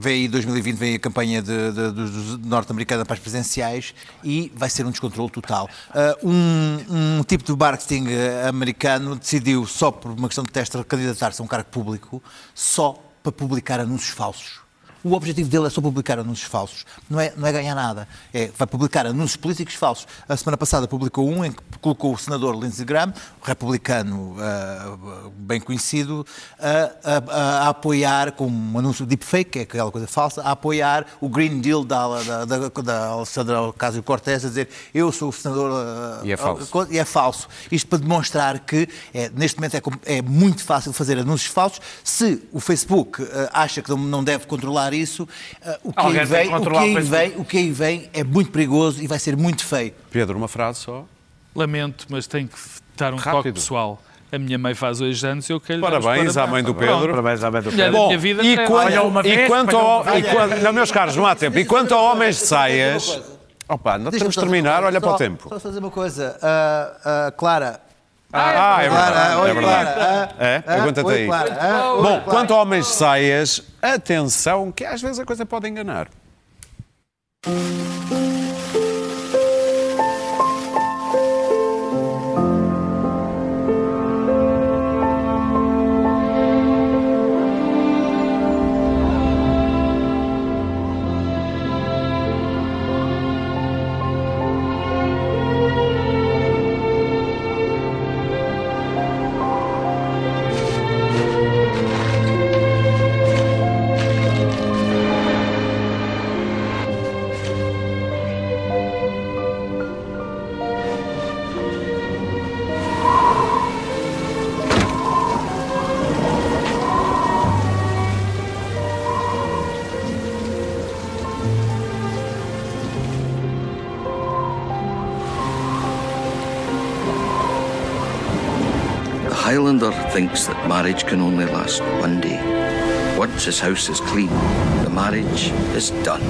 aí 2020, vem a campanha de, de, dos norte-americana para as presidenciais e vai ser um descontrole total. Ah, um, um tipo de marketing eh, americano decidiu, só por uma questão de teste, candidatar-se a um cargo público só para publicar anúncios falsos. O objetivo dele é só publicar anúncios falsos. Não é, não é ganhar nada. É, vai publicar anúncios políticos falsos. A semana passada publicou um em que colocou o senador Lindsey Graham, republicano ah, bem conhecido, a, a- a apoiar, com um anúncio deepfake, que é aquela coisa falsa, a apoiar o Green Deal da, da, da, da Alessandra Ocasio-Cortez, a dizer eu sou o senador... ah,
E é falso.
e é falso. Isto para demonstrar que é, neste momento é, é muito fácil fazer anúncios falsos. Se o Facebook acha que não deve controlar isso, ah, o, que
Alguém
aí
que
vem, o, que
controlar o
aí
Facebook.
vem, o que aí vem é muito perigoso e vai ser muito feio.
Pedro, uma frase só.
Lamento, mas tenho que dar um toque
Rápido.
pessoal. A minha mãe faz hoje anos e eu quero lhe dar os
Parabéns à mãe do Pedro.
Parabéns à
Mulher da
Pedro.
minha vida
e
é-
quando,
Olha, uma
e
vez,
quanto
olha,
ao, e quando- não, meus caros, não há tempo. E quanto a homens de saias, opa, não temos de terminar, olha
só-
para o tempo.
Só fazer uma coisa. Ah, ah, Clara.
Ah, é
Clara,
verdade,
oi,
é verdade.
Clara, ah,
É?
ah,
Aguenta-te
oi,
aí.
Clara, ah,
Bom, quanto a homens de saias, atenção, que às vezes a coisa pode enganar.
Thinks that marriage can only last one day. Once his house is clean, the marriage is done.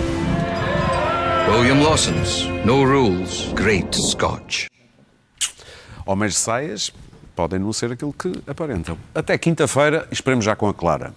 William Lawson's No Rules, Great Scotch.
Homens de saias podem não ser aquilo que aparentam. Até quinta-feira, esperemos já com a Clara.